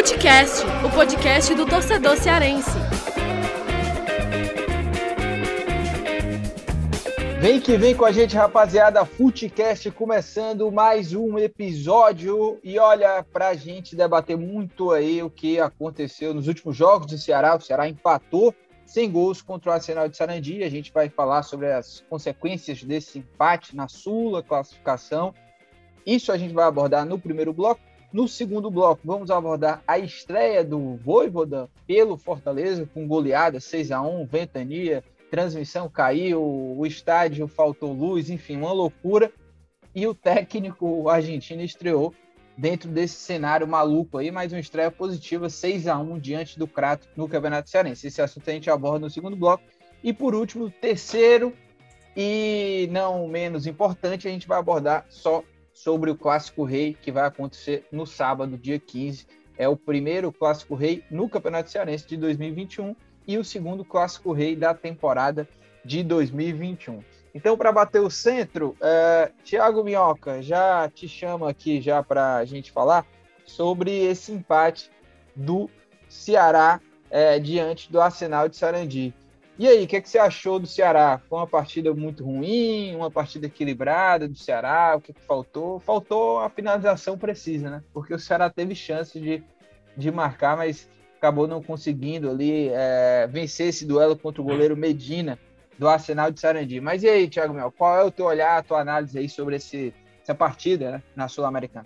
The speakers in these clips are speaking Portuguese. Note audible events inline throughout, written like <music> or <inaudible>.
Futecast, o podcast do torcedor cearense. Vem que vem com a gente, rapaziada. Futecast começando mais um episódio. E olha, pra gente debater muito aí o que aconteceu nos últimos jogos do Ceará. O Ceará empatou sem gols contra o Arsenal de Sarandi. A gente vai falar sobre as consequências desse empate na Sula, classificação. Isso a gente vai abordar no primeiro bloco. No segundo bloco, vamos abordar a estreia do Voivoda pelo Fortaleza, com goleada 6 a 1 ventania, transmissão caiu, o estádio faltou luz, enfim, uma loucura. E o técnico argentino estreou dentro desse cenário maluco aí, mais uma estreia positiva, 6 a 1 diante do Crato no Campeonato Cearense. Esse assunto a gente aborda no segundo bloco. E por último, terceiro e não menos importante, a gente vai abordar só sobre o Clássico Rei que vai acontecer no sábado, dia 15. É o primeiro Clássico Rei no Campeonato Cearense de 2021 e o segundo Clássico Rei da temporada de 2021. Então, para bater o centro, é, Thiago Minhoca já te chama aqui já para a gente falar sobre esse empate do Ceará é, diante do Arsenal de Sarandi. E aí, o que, é que você achou do Ceará? Foi uma partida muito ruim, uma partida equilibrada do Ceará? O que, é que faltou? Faltou a finalização precisa, né? Porque o Ceará teve chance de, de marcar, mas acabou não conseguindo ali é, vencer esse duelo contra o goleiro Medina do Arsenal de Sarandi. Mas e aí, Thiago Mel, qual é o teu olhar, a tua análise aí sobre esse, essa partida né, na Sul-Americana?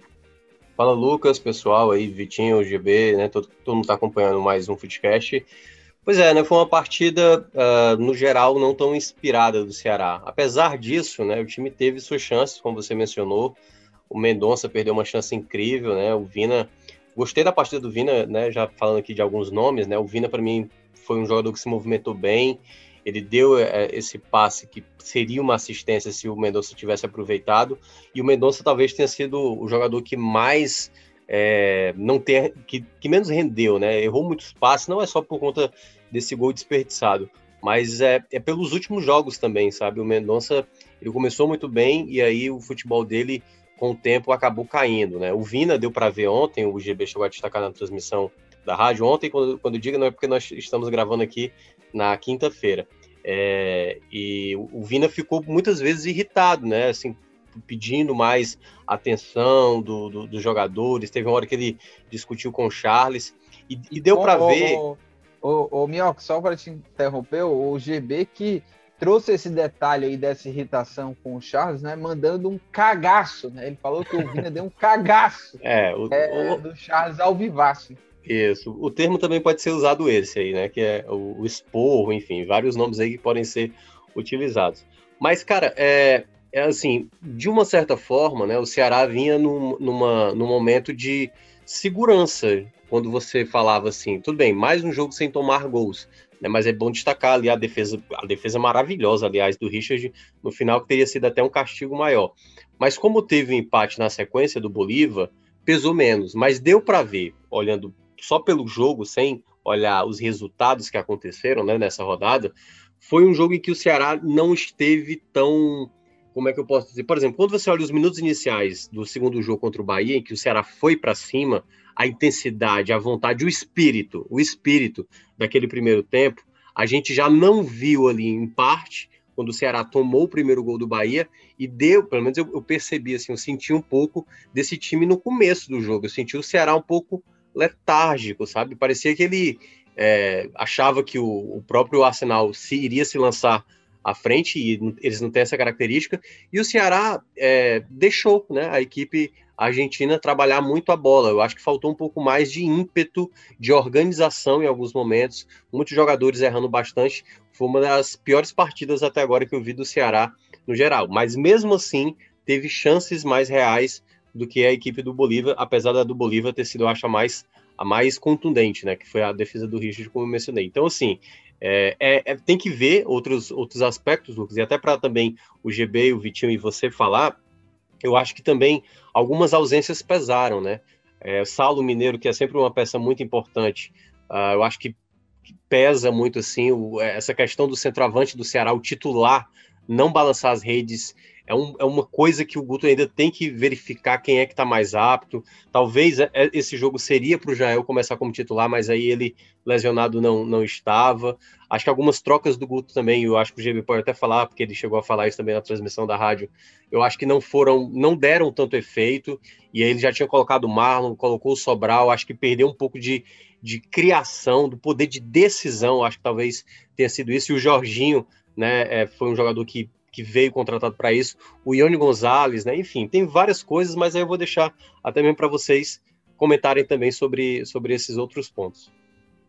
Fala Lucas, pessoal aí, Vitinho, GB, né? Todo, todo mundo está acompanhando mais um Footcast. Pois é, né, foi uma partida, uh, no geral, não tão inspirada do Ceará. Apesar disso, né, o time teve suas chances, como você mencionou. O Mendonça perdeu uma chance incrível, né? O Vina. Gostei da partida do Vina, né? Já falando aqui de alguns nomes, né? O Vina, para mim, foi um jogador que se movimentou bem. Ele deu é, esse passe que seria uma assistência se o Mendonça tivesse aproveitado. E o Mendonça talvez tenha sido o jogador que mais é, não ter, que, que, menos rendeu, né? Errou muitos passes, não é só por conta desse gol desperdiçado, mas é, é pelos últimos jogos também, sabe? O Mendonça ele começou muito bem e aí o futebol dele com o tempo acabou caindo, né? O Vina deu para ver ontem, o GB chegou a destacar na transmissão da rádio ontem, quando, quando diga não é porque nós estamos gravando aqui na quinta-feira. É, e o Vina ficou muitas vezes irritado, né? Assim, pedindo mais atenção do, do, dos jogadores. Teve uma hora que ele discutiu com o Charles e, e deu para ver. Ô, ô, Mioca, só para te interromper, o GB que trouxe esse detalhe aí dessa irritação com o Charles, né? Mandando um cagaço, né? Ele falou que o Vina deu um cagaço <laughs> é, o, é, o, do Charles ao vivaço. Isso. O termo também pode ser usado esse aí, né? Que é o, o esporro, enfim, vários nomes aí que podem ser utilizados. Mas, cara, é, é assim, de uma certa forma, né, o Ceará vinha num, numa, num momento de segurança, quando você falava assim, tudo bem, mais um jogo sem tomar gols, né, mas é bom destacar ali a defesa, a defesa maravilhosa, aliás, do Richard, no final, que teria sido até um castigo maior. Mas como teve um empate na sequência do Bolívar, pesou menos, mas deu para ver, olhando só pelo jogo, sem olhar os resultados que aconteceram né, nessa rodada, foi um jogo em que o Ceará não esteve tão como é que eu posso dizer? Por exemplo, quando você olha os minutos iniciais do segundo jogo contra o Bahia, em que o Ceará foi para cima, a intensidade, a vontade, o espírito, o espírito daquele primeiro tempo, a gente já não viu ali em parte quando o Ceará tomou o primeiro gol do Bahia e deu, pelo menos eu, eu percebi assim, eu senti um pouco desse time no começo do jogo, eu senti o Ceará um pouco letárgico, sabe? Parecia que ele é, achava que o, o próprio Arsenal se iria se lançar à frente e eles não têm essa característica. E o Ceará é, deixou né, a equipe argentina trabalhar muito a bola. Eu acho que faltou um pouco mais de ímpeto, de organização em alguns momentos. Muitos jogadores errando bastante. Foi uma das piores partidas até agora que eu vi do Ceará no geral. Mas mesmo assim, teve chances mais reais do que a equipe do Bolívar, apesar da do Bolívar ter sido, eu acho, a mais, a mais contundente, né? Que foi a defesa do Richard, como eu mencionei. Então, assim, é, é, é, tem que ver outros, outros aspectos, Lucas, e até para também o GB, o Vitinho e você falar, eu acho que também algumas ausências pesaram, né? É, Saulo Mineiro, que é sempre uma peça muito importante, uh, eu acho que, pesa muito assim o, essa questão do centroavante do Ceará, o titular, não balançar as redes é, um, é uma coisa que o Guto ainda tem que verificar quem é que está mais apto. Talvez é, é, esse jogo seria para o Jael começar como titular, mas aí ele lesionado não, não estava. Acho que algumas trocas do Guto também, eu acho que o GB pode até falar, porque ele chegou a falar isso também na transmissão da rádio. Eu acho que não foram, não deram tanto efeito. E aí ele já tinha colocado o Marlon, colocou o Sobral, acho que perdeu um pouco de, de criação, do poder de decisão, acho que talvez tenha sido isso. E o Jorginho, né, é, foi um jogador que que veio contratado para isso, o Ione Gonzalez, né? Enfim, tem várias coisas, mas aí eu vou deixar até mesmo para vocês comentarem também sobre, sobre esses outros pontos.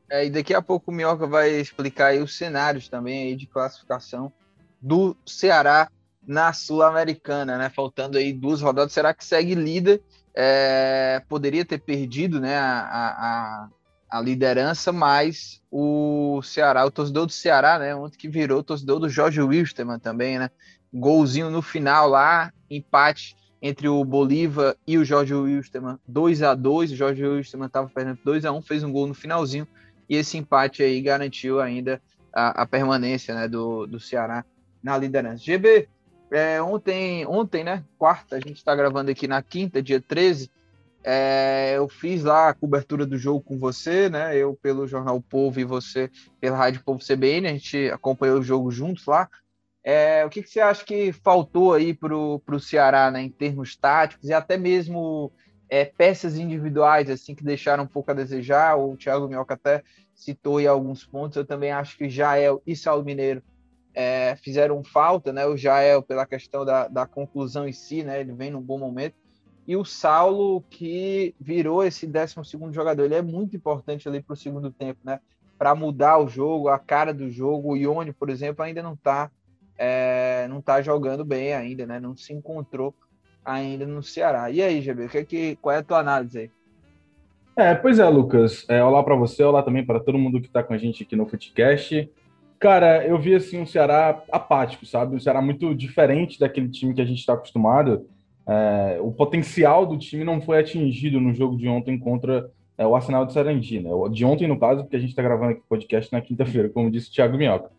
É, e daqui a pouco o Minhoca vai explicar aí os cenários também aí de classificação do Ceará na Sul-Americana, né? Faltando aí duas rodadas, será que segue líder? É, poderia ter perdido, né? A, a, a liderança, mas o Ceará, o torcedor do Ceará, né, ontem que virou torcedor do Jorge Wilstermann também, né, golzinho no final lá, empate entre o Bolívar e o Jorge Wilstermann, 2 a 2 o Jorge Wilstermann estava perdendo 2 a 1 fez um gol no finalzinho, e esse empate aí garantiu ainda a, a permanência né, do, do Ceará na liderança. GB, é, ontem, ontem, né, quarta, a gente está gravando aqui na quinta, dia 13, é, eu fiz lá a cobertura do jogo com você, né? Eu pelo Jornal Povo e você pela Rádio Povo CBN, a gente acompanhou o jogo juntos lá. É, o que, que, você acha que faltou aí para o Ceará, né, em termos táticos e até mesmo é, peças individuais assim que deixaram um pouco a desejar? O Thiago Minhoca até citou aí alguns pontos. Eu também acho que Jael e Saulo Mineiro é, fizeram falta, né? O Jael pela questão da, da conclusão em si, né? Ele vem num bom momento e o Saulo que virou esse 12 jogador. Ele é muito importante ali para o segundo tempo, né? Para mudar o jogo, a cara do jogo. O Ione, por exemplo, ainda não está é, não tá jogando bem ainda, né? Não se encontrou ainda no Ceará. E aí, GB, que, é que, qual é a tua análise aí? É, pois é, Lucas. É, olá para você, olá também para todo mundo que está com a gente aqui no Footcast. Cara, eu vi assim um Ceará apático, sabe? Um Ceará muito diferente daquele time que a gente está acostumado. É, o potencial do time não foi atingido no jogo de ontem contra é, o Arsenal de Sarandi, né? De ontem, no caso, porque a gente está gravando aqui o podcast na quinta-feira, como disse o Thiago Minhoca.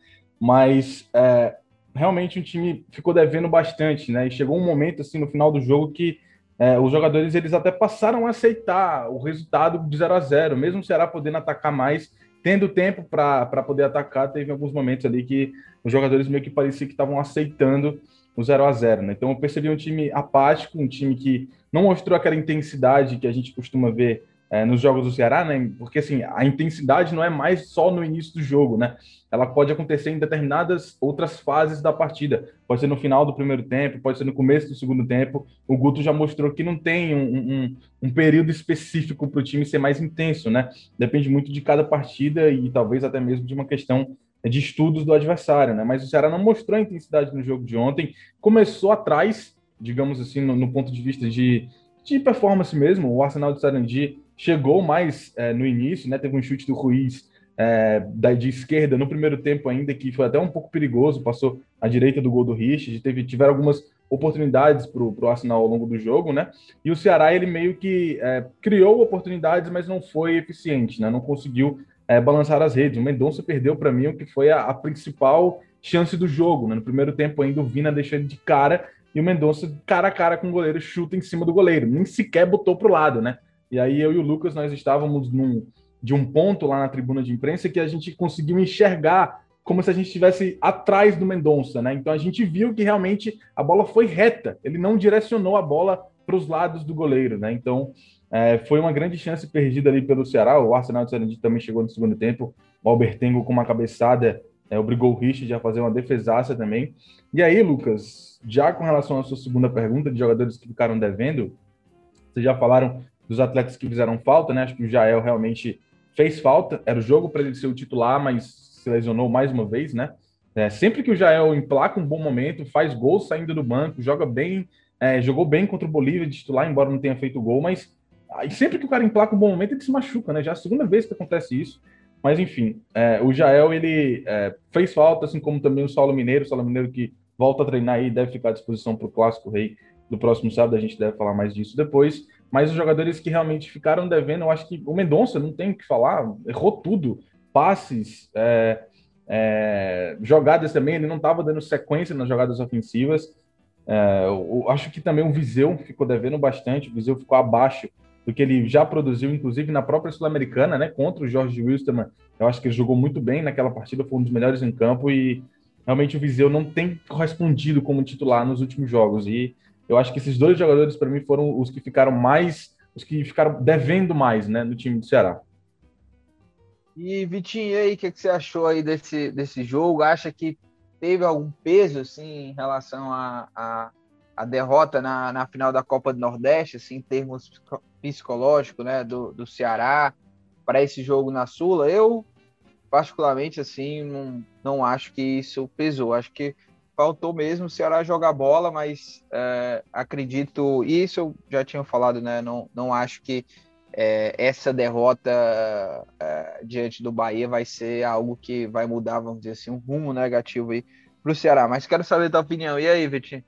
Mas é, realmente o time ficou devendo bastante, né? E chegou um momento, assim, no final do jogo que é, os jogadores eles até passaram a aceitar o resultado de 0 a 0 mesmo o Ceará podendo atacar mais, tendo tempo para poder atacar, teve alguns momentos ali que os jogadores meio que parecia que estavam aceitando no 0 a 0 né? Então eu percebi um time apático, um time que não mostrou aquela intensidade que a gente costuma ver é, nos jogos do Ceará, né? Porque assim, a intensidade não é mais só no início do jogo, né? Ela pode acontecer em determinadas outras fases da partida. Pode ser no final do primeiro tempo, pode ser no começo do segundo tempo. O Guto já mostrou que não tem um, um, um período específico para o time ser mais intenso, né? Depende muito de cada partida e talvez até mesmo de uma questão de estudos do adversário, né? Mas o Ceará não mostrou a intensidade no jogo de ontem. Começou atrás, digamos assim, no, no ponto de vista de, de performance mesmo. O Arsenal de Sarandi chegou mais é, no início, né? Teve um chute do Ruiz é, da, de esquerda no primeiro tempo ainda, que foi até um pouco perigoso, passou à direita do gol do Richard, teve, tiveram algumas oportunidades para o Arsenal ao longo do jogo, né? E o Ceará, ele meio que é, criou oportunidades, mas não foi eficiente, né? Não conseguiu é, balançar as redes. O Mendonça perdeu para mim o que foi a, a, principal chance do jogo. Né? No primeiro tempo ainda o Vina deixou ele de cara e o Mendonça, cara a cara com o goleiro, chuta em cima do goleiro. Nem sequer botou para o lado, né? E aí eu e o Lucas, nós estávamos num, de um ponto lá na tribuna de imprensa que a gente conseguiu enxergar como se a gente estivesse atrás do Mendonça, né? Então a gente viu que realmente a bola foi reta. Ele não direcionou a bola para os lados do goleiro, né? Então é, foi uma grande chance perdida ali pelo Ceará. O Arsenal de Sarandi também chegou no segundo tempo. O Albertengo com uma cabeçada é, obrigou o Richard a fazer uma defesaça também. E aí, Lucas, já com relação à sua segunda pergunta de jogadores que ficaram devendo, vocês já falaram dos atletas que fizeram falta, né? Acho que o Jael realmente fez falta. Era o jogo para ele ser o titular, mas se lesionou mais uma vez, né? É, sempre que o Jael emplaca um bom momento, faz gol saindo do banco, joga bem, é, jogou bem contra o Bolívia de titular, embora não tenha feito gol, mas Aí sempre que o cara emplaca um bom momento, ele se machuca, né? Já é a segunda vez que acontece isso. Mas enfim, é, o Jael ele é, fez falta, assim como também o Saulo Mineiro, o Saulo Mineiro que volta a treinar aí, deve ficar à disposição para o Clássico Rei do próximo sábado, a gente deve falar mais disso depois. Mas os jogadores que realmente ficaram devendo, eu acho que o Mendonça, não tem o que falar, errou tudo. Passes, é, é, jogadas também, ele não estava dando sequência nas jogadas ofensivas. É, eu acho que também o Viseu ficou devendo bastante, o Viseu ficou abaixo do que ele já produziu, inclusive na própria Sul-Americana, né, contra o Jorge Wilstermann. Eu acho que ele jogou muito bem naquela partida, foi um dos melhores em campo e realmente o Viseu não tem correspondido como titular nos últimos jogos. E eu acho que esses dois jogadores, para mim, foram os que ficaram mais, os que ficaram devendo mais, né, no time do Ceará. E Vitinho, e aí, o que, que, você achou aí desse, desse jogo? Acha que teve algum peso, assim, em relação a, a, a, derrota na, na final da Copa do Nordeste, assim, em termos psicológicos, né, do, do Ceará para esse jogo na Sula? Eu, particularmente, assim, não, não acho que isso pesou. Acho que faltou mesmo o Ceará jogar bola, mas é, acredito, e isso eu já tinha falado, né? Não, não acho que é, essa derrota é, diante do Bahia vai ser algo que vai mudar, vamos dizer assim, um rumo negativo aí para o Ceará. Mas quero saber a tua opinião. E aí, Vitinho?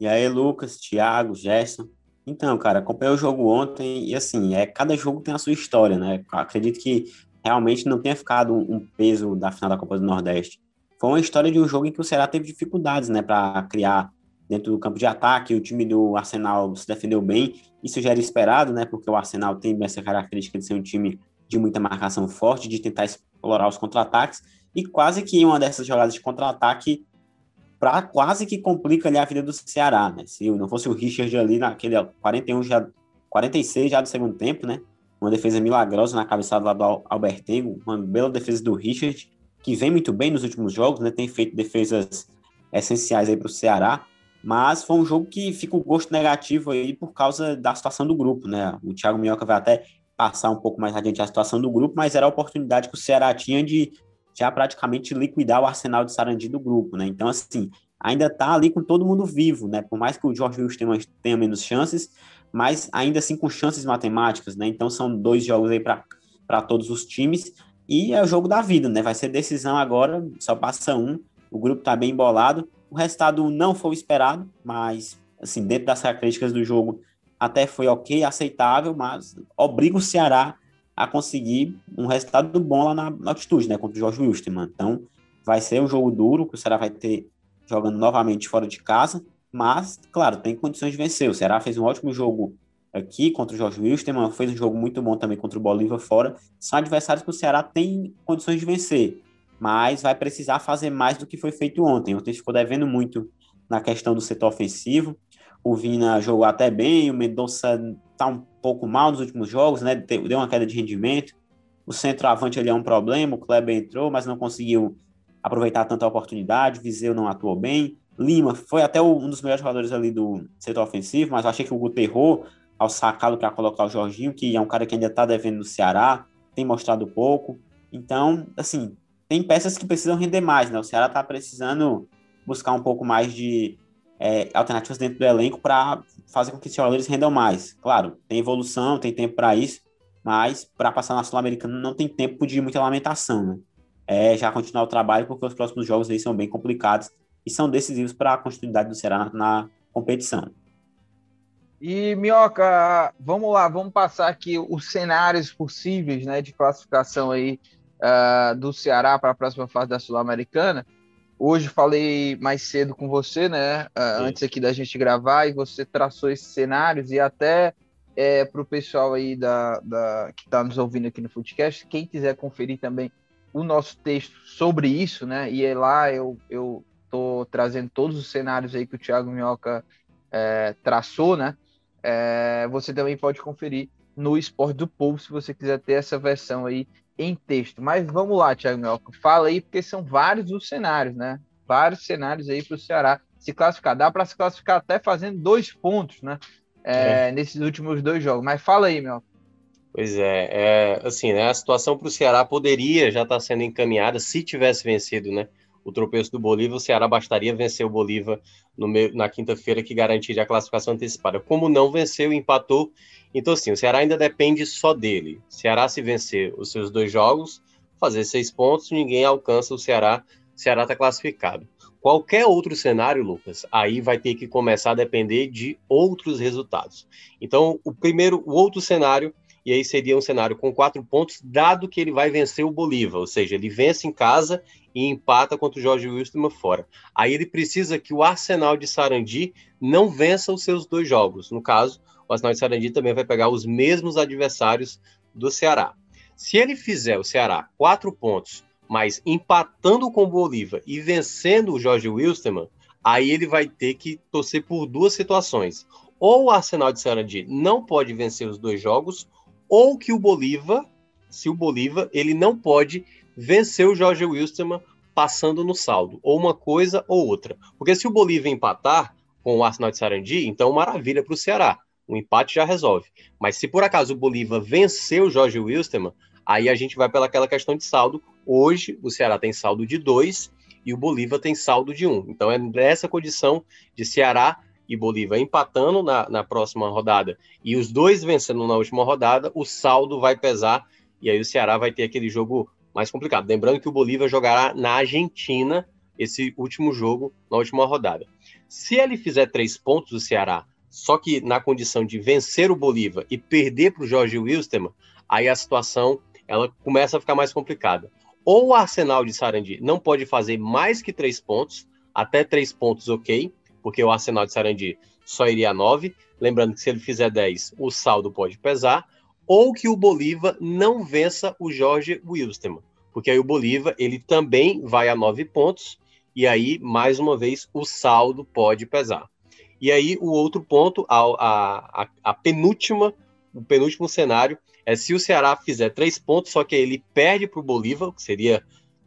E aí, Lucas, Thiago, Gerson. Então, cara, acompanhei o jogo ontem e assim, é cada jogo tem a sua história, né? Acredito que realmente não tenha ficado um peso da final da Copa do Nordeste. Foi uma história de um jogo em que o Ceará teve dificuldades, né, para criar dentro do campo de ataque. O time do Arsenal se defendeu bem. Isso já era esperado, né? Porque o Arsenal tem essa característica de ser um time de muita marcação forte, de tentar explorar os contra-ataques. E quase que uma dessas jogadas de contra-ataque para quase que complica ali a vida do Ceará, né? Se não fosse o Richard ali naquele 41 já 46 já do segundo tempo, né? Uma defesa milagrosa na cabeçada lá do Albertengo, uma bela defesa do Richard, que vem muito bem nos últimos jogos, né? Tem feito defesas essenciais aí para o Ceará. Mas foi um jogo que fica o gosto negativo aí por causa da situação do grupo, né? O Thiago Minhoca vai até passar um pouco mais adiante a situação do grupo, mas era a oportunidade que o Ceará tinha de já praticamente liquidar o arsenal de Sarandi do grupo, né? Então, assim, ainda tá ali com todo mundo vivo, né? Por mais que o Jorge Wilson tenha, tenha menos chances, mas ainda assim com chances matemáticas, né? Então, são dois jogos aí para todos os times e é o jogo da vida, né? Vai ser decisão agora, só passa um, o grupo tá bem embolado o resultado não foi o esperado, mas, assim, dentro das características do jogo, até foi ok, aceitável, mas obriga o Ceará a conseguir um resultado bom lá na, altitude, né, contra o Jorge Wilstermann. Então, vai ser um jogo duro, que o Ceará vai ter jogando novamente fora de casa, mas, claro, tem condições de vencer. O Ceará fez um ótimo jogo aqui contra o Jorge Wilstermann, fez um jogo muito bom também contra o Bolívar fora. São adversários que o Ceará tem condições de vencer mas vai precisar fazer mais do que foi feito ontem. Ontem ficou devendo muito na questão do setor ofensivo. O Vina jogou até bem, o Mendonça está um pouco mal nos últimos jogos, né? Deu uma queda de rendimento. O centroavante ali é um problema, o Kleber entrou, mas não conseguiu aproveitar tanta oportunidade. Viseu não atuou bem. Lima foi até um dos melhores jogadores ali do setor ofensivo, mas eu achei que o Guto errou ao sacá-lo para colocar o Jorginho, que é um cara que ainda está devendo no Ceará, tem mostrado pouco. Então, assim, tem peças que precisam render mais, né? O Ceará está precisando buscar um pouco mais de é, alternativas dentro do elenco para fazer com que os jogadores rendam mais. Claro, tem evolução, tem tempo para isso, mas para passar na Sul-Americana não tem tempo de muita lamentação, né? É já continuar o trabalho, porque os próximos jogos aí são bem complicados e são decisivos para a continuidade do Ceará na, na competição. E, Minhoca, vamos lá, vamos passar aqui os cenários possíveis né, de classificação aí uh, do Ceará para a próxima fase da Sul-Americana. Hoje falei mais cedo com você, né? Uh, antes aqui da gente gravar, e você traçou esses cenários e até é, para o pessoal aí da, da que está nos ouvindo aqui no podcast, quem quiser conferir também o nosso texto sobre isso, né? E é lá eu, eu tô trazendo todos os cenários aí que o Thiago Minhoca é, traçou, né? É, você também pode conferir no Esporte do Povo se você quiser ter essa versão aí em texto. Mas vamos lá, Thiago Melco, fala aí, porque são vários os cenários, né? Vários cenários aí para o Ceará se classificar. Dá para se classificar até fazendo dois pontos, né? É, é. Nesses últimos dois jogos. Mas fala aí, meu. Pois é, é assim, né? A situação para o Ceará poderia já estar tá sendo encaminhada se tivesse vencido, né? O tropeço do Bolívar, o Ceará bastaria vencer o Bolívar meio, na quinta-feira que garantiria a classificação antecipada. Como não venceu, empatou então, assim, o Ceará ainda depende só dele. O Ceará, se vencer os seus dois jogos, fazer seis pontos, ninguém alcança o Ceará. O Ceará está classificado. Qualquer outro cenário, Lucas, aí vai ter que começar a depender de outros resultados. Então, o primeiro, o outro cenário e aí seria um cenário com quatro pontos, dado que ele vai vencer o Bolívar, ou seja, ele vence em casa e empata contra o Jorge Wilstermann fora. Aí ele precisa que o Arsenal de Sarandi não vença os seus dois jogos. No caso, o Arsenal de Sarandi também vai pegar os mesmos adversários do Ceará. Se ele fizer o Ceará quatro pontos, mas empatando com o Bolívar e vencendo o Jorge Wilstermann, aí ele vai ter que torcer por duas situações. Ou o Arsenal de Sarandi não pode vencer os dois jogos, ou que o Bolívar, se o Bolívar, ele não pode vencer o Jorge Wilstermann passando no saldo, ou uma coisa ou outra. Porque se o Bolívar empatar com o Arsenal de Sarandi, então maravilha para o Ceará. O empate já resolve. Mas se por acaso o Bolívar vencer o Jorge Wilstermann, aí a gente vai pelaquela questão de saldo. Hoje o Ceará tem saldo de 2 e o Bolívar tem saldo de 1. Um. Então é nessa condição de Ceará e Bolívar empatando na, na próxima rodada e os dois vencendo na última rodada, o saldo vai pesar e aí o Ceará vai ter aquele jogo mais complicado. Lembrando que o Bolívar jogará na Argentina esse último jogo na última rodada. Se ele fizer três pontos, o Ceará, só que na condição de vencer o Bolívar e perder para o Jorge Wilstermann, aí a situação ela começa a ficar mais complicada. Ou o Arsenal de Sarandi não pode fazer mais que três pontos, até três pontos, ok, porque o Arsenal de Sarandi só iria a 9. Lembrando que se ele fizer 10, o saldo pode pesar. Ou que o Bolívar não vença o Jorge Wilstermann, porque aí o Bolívar ele também vai a 9 pontos, e aí, mais uma vez, o saldo pode pesar. E aí, o outro ponto, a, a, a penúltima, o penúltimo cenário, é se o Ceará fizer três pontos, só que ele perde para o Bolívar, que seria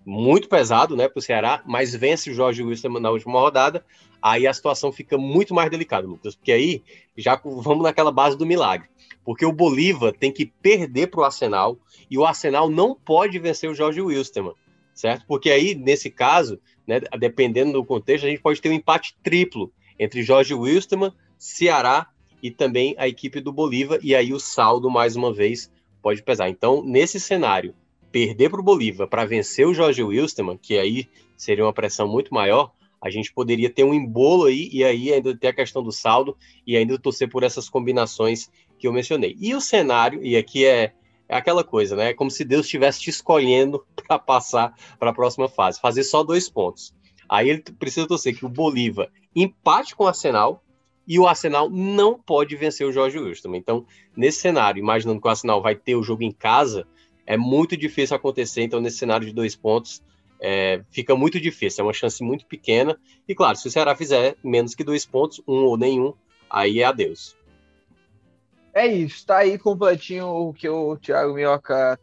muito pesado né, para o Ceará, mas vence o Jorge Wilson na última rodada, aí a situação fica muito mais delicada, Lucas, porque aí já vamos naquela base do milagre. Porque o Bolívar tem que perder para o Arsenal e o Arsenal não pode vencer o Jorge Wilstermann, certo? Porque aí, nesse caso, né, dependendo do contexto, a gente pode ter um empate triplo entre Jorge Wilstermann, Ceará e também a equipe do Bolívar, e aí o saldo, mais uma vez, pode pesar. Então, nesse cenário, perder para o Bolívar para vencer o Jorge Wilstermann, que aí seria uma pressão muito maior, a gente poderia ter um embolo aí e aí ainda ter a questão do saldo e ainda torcer por essas combinações que eu mencionei. E o cenário, e aqui é, é aquela coisa, né? É como se Deus estivesse te escolhendo <laughs> para passar para a próxima fase, fazer só dois pontos. Aí ele precisa torcer que o Bolívar empate com o Arsenal e o Arsenal não pode vencer o Jorge Wilstermann. Então, nesse cenário, imaginando que o Arsenal vai ter o jogo em casa, é muito difícil acontecer. Então, nesse cenário de dois pontos, é, fica muito difícil. É uma chance muito pequena. E, claro, se o Ceará fizer menos que dois pontos, um ou nenhum, aí é adeus. É isso. Está aí completinho o que o Thiago Minhoca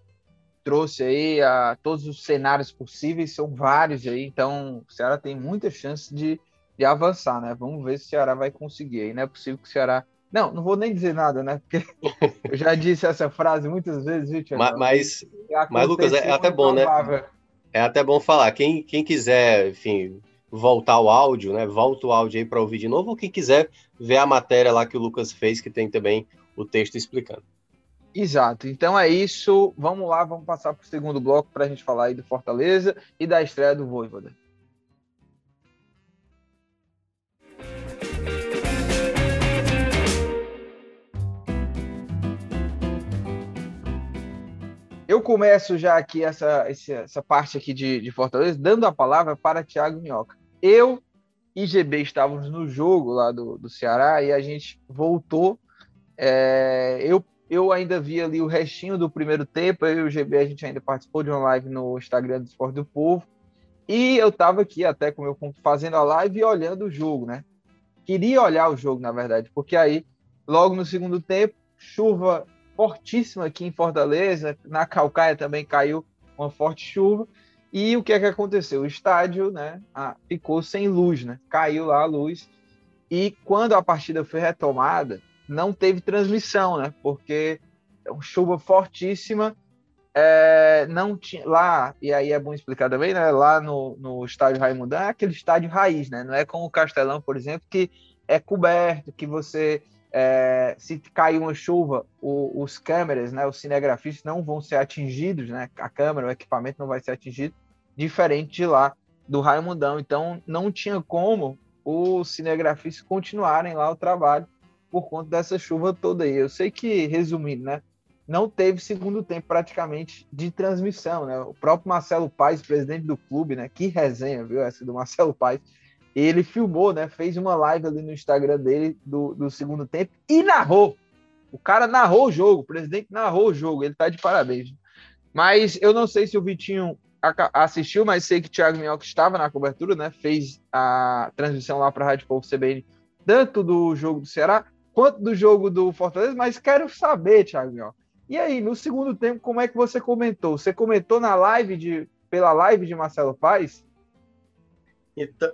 trouxe aí. A, todos os cenários possíveis, são vários aí. Então, o Ceará tem muita chance de, de avançar, né? Vamos ver se o Ceará vai conseguir aí. Não é possível que o Ceará não, não vou nem dizer nada, né? Porque eu já disse essa frase muitas vezes, viu, Tiago? Mas, mas, Lucas, é até bom, né? É até bom falar. Quem, quem quiser, enfim, voltar o áudio, né? Volta o áudio aí para ouvir de novo, ou quem quiser ver a matéria lá que o Lucas fez, que tem também o texto explicando. Exato. Então é isso. Vamos lá, vamos passar para o segundo bloco para a gente falar aí do Fortaleza e da estreia do Voivoda. Eu começo já aqui essa, essa parte aqui de, de Fortaleza, dando a palavra para Thiago Minhoca. Eu e GB estávamos no jogo lá do, do Ceará e a gente voltou. É, eu, eu ainda vi ali o restinho do primeiro tempo, eu e o GB a gente ainda participou de uma live no Instagram do Esporte do Povo. E eu estava aqui até com meu fazendo a live e olhando o jogo, né? Queria olhar o jogo, na verdade, porque aí, logo no segundo tempo, chuva fortíssima aqui em Fortaleza, na Calcaia também caiu uma forte chuva. E o que é que aconteceu? O estádio, né, ficou sem luz, né? Caiu lá a luz. E quando a partida foi retomada, não teve transmissão, né? Porque é chuva fortíssima, é, não tinha lá, e aí é bom explicar também, né? Lá no, no estádio Raimundão é aquele estádio raiz, né? Não é como o Castelão, por exemplo, que é coberto, que você é, se cair uma chuva, o, os câmeras, né, os cinegrafistas não vão ser atingidos, né, a câmera, o equipamento não vai ser atingido, diferente de lá do Raimundão. Então, não tinha como os cinegrafistas continuarem lá o trabalho por conta dessa chuva toda aí. Eu sei que, resumindo, né, não teve segundo tempo praticamente de transmissão, né? O próprio Marcelo Paes, presidente do clube, né? Que resenha, viu? Essa do Marcelo Paes. Ele filmou, né? Fez uma live ali no Instagram dele do, do segundo tempo e narrou. O cara narrou o jogo, o presidente narrou o jogo. Ele tá de parabéns. Mas eu não sei se o Vitinho assistiu, mas sei que o Thiago Minhoca estava na cobertura, né? Fez a transmissão lá para a Rádio Povo CBN, tanto do jogo do Ceará quanto do jogo do Fortaleza, mas quero saber, Thiago Minhoca. E aí, no segundo tempo, como é que você comentou? Você comentou na live de pela live de Marcelo Paes? Então,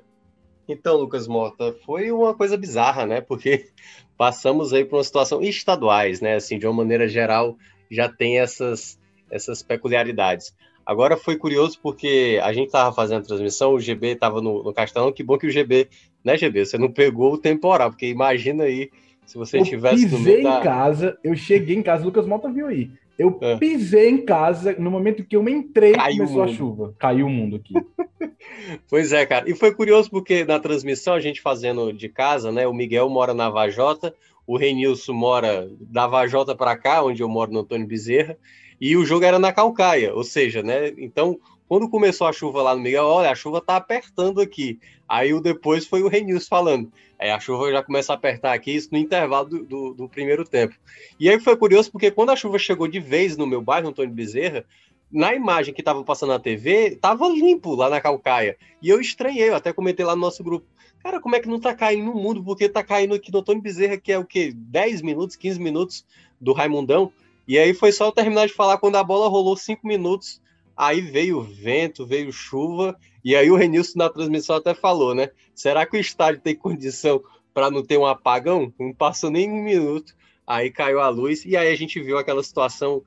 então, Lucas Mota, foi uma coisa bizarra, né? Porque <laughs> passamos aí por uma situação estaduais, né? Assim, de uma maneira geral, já tem essas essas peculiaridades. Agora foi curioso porque a gente estava fazendo a transmissão, o GB estava no, no Castelão, que bom que o GB, né, GB, você não pegou o temporal, porque imagina aí se você eu tivesse no meio da... em casa, eu cheguei em casa, o Lucas Mota viu aí. Eu é. pisei em casa, no momento que eu entrei, Caiu começou a chuva. Caiu o mundo aqui. <laughs> pois é, cara. E foi curioso porque na transmissão, a gente fazendo de casa, né? O Miguel mora na Vajota, o Renilson mora da Vajota para cá, onde eu moro no Antônio Bezerra, e o jogo era na Calcaia, ou seja, né? Então, quando começou a chuva lá no Miguel, olha, a chuva tá apertando aqui. Aí o depois foi o Renilson falando. É, a chuva já começa a apertar aqui, isso no intervalo do, do, do, primeiro tempo. E aí foi curioso, porque quando a chuva chegou de vez no meu bairro, Antônio Bezerra, na imagem que estava passando na TV, tava limpo lá na Calcaia. E eu estranhei, eu até comentei lá no nosso grupo. Cara, como é que não tá caindo no mundo? Porque tá caindo aqui no Antônio Bezerra, que é o quê? 10 minutos, 15 minutos do Raimundão. E aí foi só eu terminar de falar quando a bola rolou cinco minutos. Aí veio vento, veio chuva, e aí o Renilson na transmissão até falou, né? Será que o estádio tem condição para não ter um apagão? Não passou nem um minuto, aí caiu a luz, e aí a gente viu aquela situação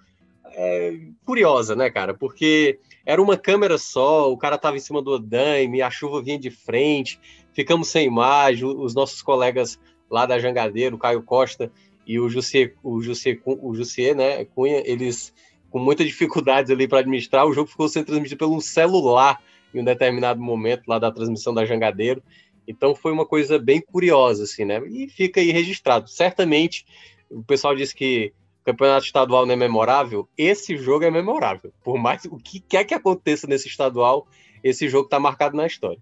é, curiosa, né, cara? Porque era uma câmera só, o cara tava em cima do andaime, a chuva vinha de frente, ficamos sem imagem, os nossos colegas lá da Jangadeiro, Caio Costa e o Jussier, o Jussier, o Jussier né, Cunha, eles com muita dificuldades ali para administrar, o jogo ficou sendo transmitido pelo celular em um determinado momento lá da transmissão da Jangadeiro. Então foi uma coisa bem curiosa, assim, né? E fica aí registrado. Certamente, o pessoal disse que o campeonato estadual não é memorável. Esse jogo é memorável. Por mais o que quer que aconteça nesse estadual, esse jogo está marcado na história.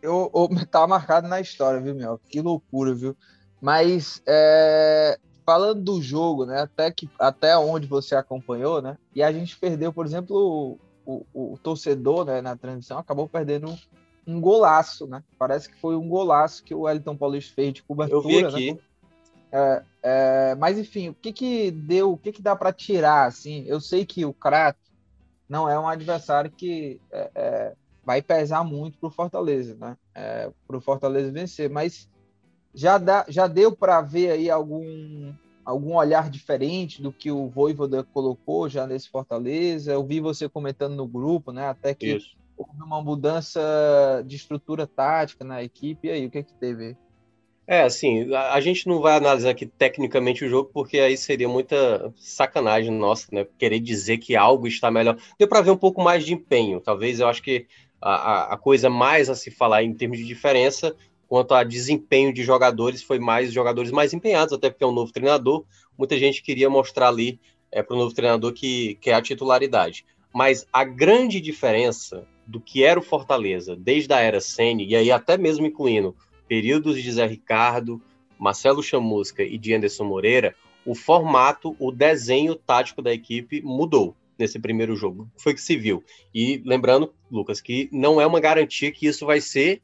Eu, eu, <laughs> tá marcado na história, viu, Mel? Que loucura, viu? Mas é, falando do jogo, né? Até, que, até onde você acompanhou, né? E a gente perdeu, por exemplo, o, o, o torcedor né, na transmissão acabou perdendo um golaço, né? Parece que foi um golaço que o Wellington Paulista fez de cobertura. Eu vi aqui. Né? É, é, mas enfim, o que que deu, o que que dá para tirar assim? Eu sei que o Crato não é um adversário que é, é vai pesar muito para o Fortaleza, né? É, para o Fortaleza vencer, mas já, dá, já deu para ver aí algum, algum olhar diferente do que o Voivoda colocou já nesse Fortaleza? Eu vi você comentando no grupo, né? Até que Isso. houve uma mudança de estrutura tática na equipe. E aí, o que é que teve? É, assim, a, a gente não vai analisar aqui tecnicamente o jogo, porque aí seria muita sacanagem nossa, né? Querer dizer que algo está melhor. Deu para ver um pouco mais de empenho. Talvez eu acho que a, a, coisa mais a se falar em termos de diferença quanto a desempenho de jogadores, foi mais jogadores mais empenhados, até porque é um novo treinador. Muita gente queria mostrar ali é, para o novo treinador que, que é a titularidade. Mas a grande diferença do que era o Fortaleza desde a era Sene, e aí até mesmo incluindo períodos de Zé Ricardo, Marcelo Chamusca e de Anderson Moreira, o formato, o desenho tático da equipe mudou nesse primeiro jogo. Foi que se viu. E lembrando, Lucas, que não é uma garantia que isso vai ser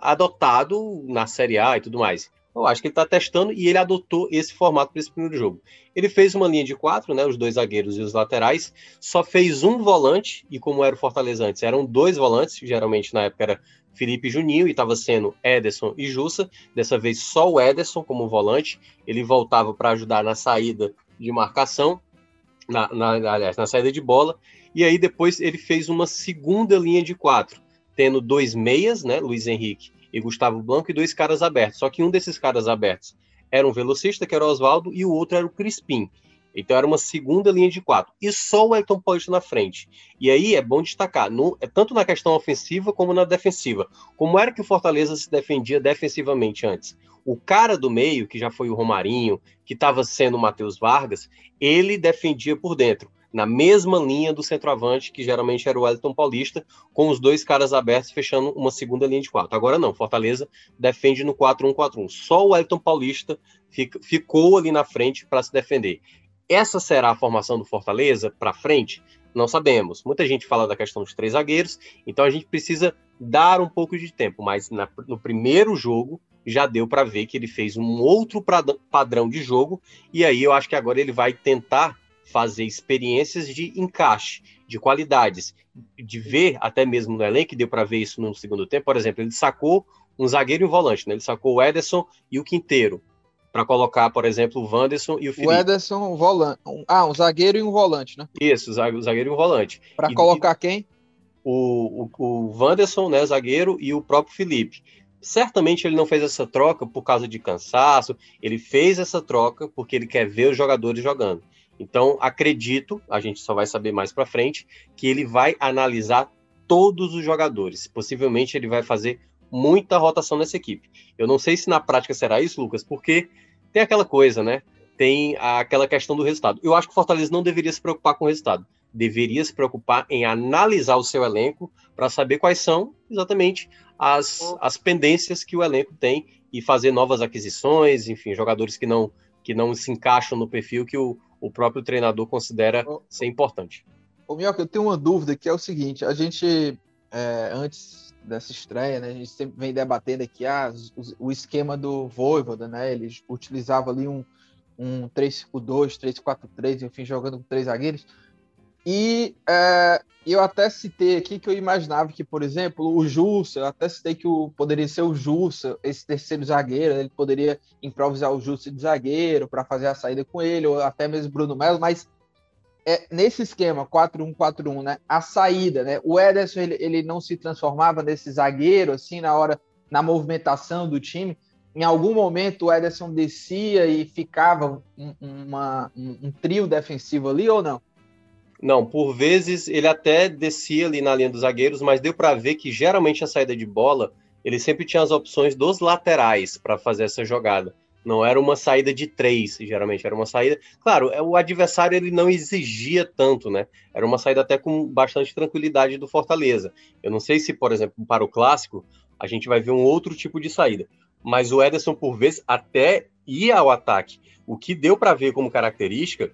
adotado na Série A e tudo mais. Eu acho que ele está testando e ele adotou esse formato para esse primeiro jogo. Ele fez uma linha de quatro, né, os dois zagueiros e os laterais, só fez um volante, e como era o Fortaleza antes, eram dois volantes, geralmente na época era Felipe Juninho, e estava sendo Ederson e Jussa, dessa vez só o Ederson como volante, ele voltava para ajudar na saída de marcação, na, na, aliás, na saída de bola, e aí depois ele fez uma segunda linha de quatro, tendo dois meias, né, Luiz Henrique e Gustavo Blanco, e dois caras abertos. Só que um desses caras abertos era um velocista, que era o Oswaldo, e o outro era o Crispim. Então era uma segunda linha de quatro. E só o Elton Paulista na frente. E aí é bom destacar, no, é tanto na questão ofensiva como na defensiva. Como era que o Fortaleza se defendia defensivamente antes? O cara do meio, que já foi o Romarinho, que estava sendo o Matheus Vargas, ele defendia por dentro na mesma linha do centroavante, que geralmente era o Wellington Paulista, com os dois caras abertos fechando uma segunda linha de quatro. Agora não, Fortaleza defende no 4-1-4-1. Só o Wellington Paulista fica, ficou ali na frente para se defender. Essa será a formação do Fortaleza para frente? Não sabemos. Muita gente fala da questão dos três zagueiros, então a gente precisa dar um pouco de tempo, mas na, no primeiro jogo já deu para ver que ele fez um outro padrão de jogo, e aí eu acho que agora ele vai tentar fazer experiências de encaixe, de qualidades, de ver até mesmo no elenco, deu para ver isso no segundo tempo, por exemplo, ele sacou um zagueiro e um volante, né? ele sacou o Ederson e o Quinteiro, para colocar, por exemplo, o Wanderson e o Felipe. O Ederson, um volante. Ah, um zagueiro e um volante, né? Isso, o zagueiro e um volante. Para colocar quem? O, o, o Wanderson, né, zagueiro, e o próprio Felipe. Certamente ele não fez essa troca por causa de cansaço, ele fez essa troca porque ele quer ver os jogadores jogando. Então, acredito, a gente só vai saber mais para frente, que ele vai analisar todos os jogadores. Possivelmente ele vai fazer muita rotação nessa equipe. Eu não sei se na prática será isso, Lucas, porque tem aquela coisa, né? Tem aquela questão do resultado. Eu acho que o Fortaleza não deveria se preocupar com o resultado. Deveria se preocupar em analisar o seu elenco para saber quais são exatamente as, as pendências que o elenco tem e fazer novas aquisições, enfim, jogadores que não que não se encaixam no perfil que o, o próprio treinador considera ser importante. Ô, Mioca, eu tenho uma dúvida que é o seguinte: a gente, é, antes dessa estreia, né, a gente sempre vem debatendo aqui ah, o, o esquema do Voivoda, né? Ele utilizava ali um, um 3-5-2, 3-4-3, enfim, jogando com três zagueiros. E é, eu até citei aqui que eu imaginava que, por exemplo, o Jussa, eu até citei que o, poderia ser o Jussa, esse terceiro zagueiro, ele poderia improvisar o Jussa de zagueiro para fazer a saída com ele, ou até mesmo Bruno Melo, mas é, nesse esquema 4-1-4-1, né, a saída, né, o Ederson ele, ele não se transformava nesse zagueiro, assim, na hora, na movimentação do time, em algum momento o Ederson descia e ficava um, uma, um, um trio defensivo ali ou não? Não, por vezes ele até descia ali na linha dos zagueiros, mas deu para ver que geralmente a saída de bola ele sempre tinha as opções dos laterais para fazer essa jogada. Não era uma saída de três, geralmente era uma saída. Claro, é, o adversário ele não exigia tanto, né? Era uma saída até com bastante tranquilidade do Fortaleza. Eu não sei se, por exemplo, para o clássico a gente vai ver um outro tipo de saída, mas o Ederson por vezes até ia ao ataque. O que deu para ver como característica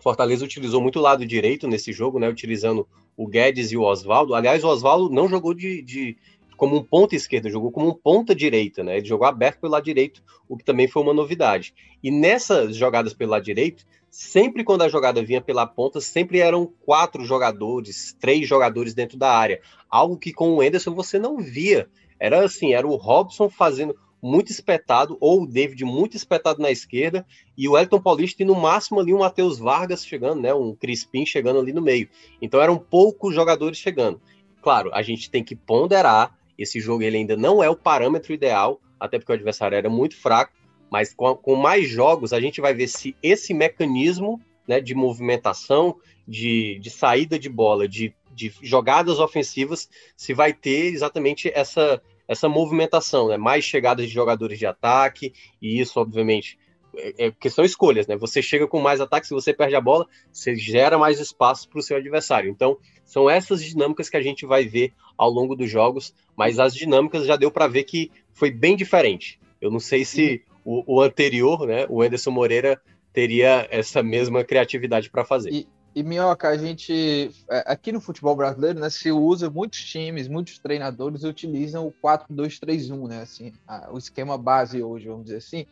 Fortaleza utilizou muito o lado direito nesse jogo, né? Utilizando o Guedes e o Oswaldo. Aliás, o Oswaldo não jogou de, de, como um ponta esquerda, jogou como um ponta direita, né? Ele jogou aberto pelo lado direito, o que também foi uma novidade. E nessas jogadas pelo lado direito, sempre quando a jogada vinha pela ponta, sempre eram quatro jogadores, três jogadores dentro da área. Algo que com o Enderson você não via. Era assim, era o Robson fazendo muito espetado, ou o David muito espetado na esquerda, e o Elton Paulista e no máximo ali um Matheus Vargas chegando, né? Um Crispim chegando ali no meio. Então eram poucos jogadores chegando. Claro, a gente tem que ponderar. Esse jogo ele ainda não é o parâmetro ideal, até porque o adversário era muito fraco, mas com, com mais jogos a gente vai ver se esse mecanismo né, de movimentação, de, de saída de bola, de, de jogadas ofensivas, se vai ter exatamente essa, essa movimentação, né? Mais chegadas de jogadores de ataque, e isso, obviamente, é, é, que são escolhas, né? Você chega com mais ataque, se você perde a bola, você gera mais espaço para o seu adversário. Então, são essas dinâmicas que a gente vai ver ao longo dos jogos, mas as dinâmicas já deu para ver que foi bem diferente. Eu não sei se o, o anterior, né, o Anderson Moreira, teria essa mesma criatividade para fazer. E, e Minhoca, a gente é, aqui no futebol brasileiro, né, se usa muitos times, muitos treinadores utilizam o 4-2-3-1, né, assim, a, o esquema base hoje, vamos dizer assim.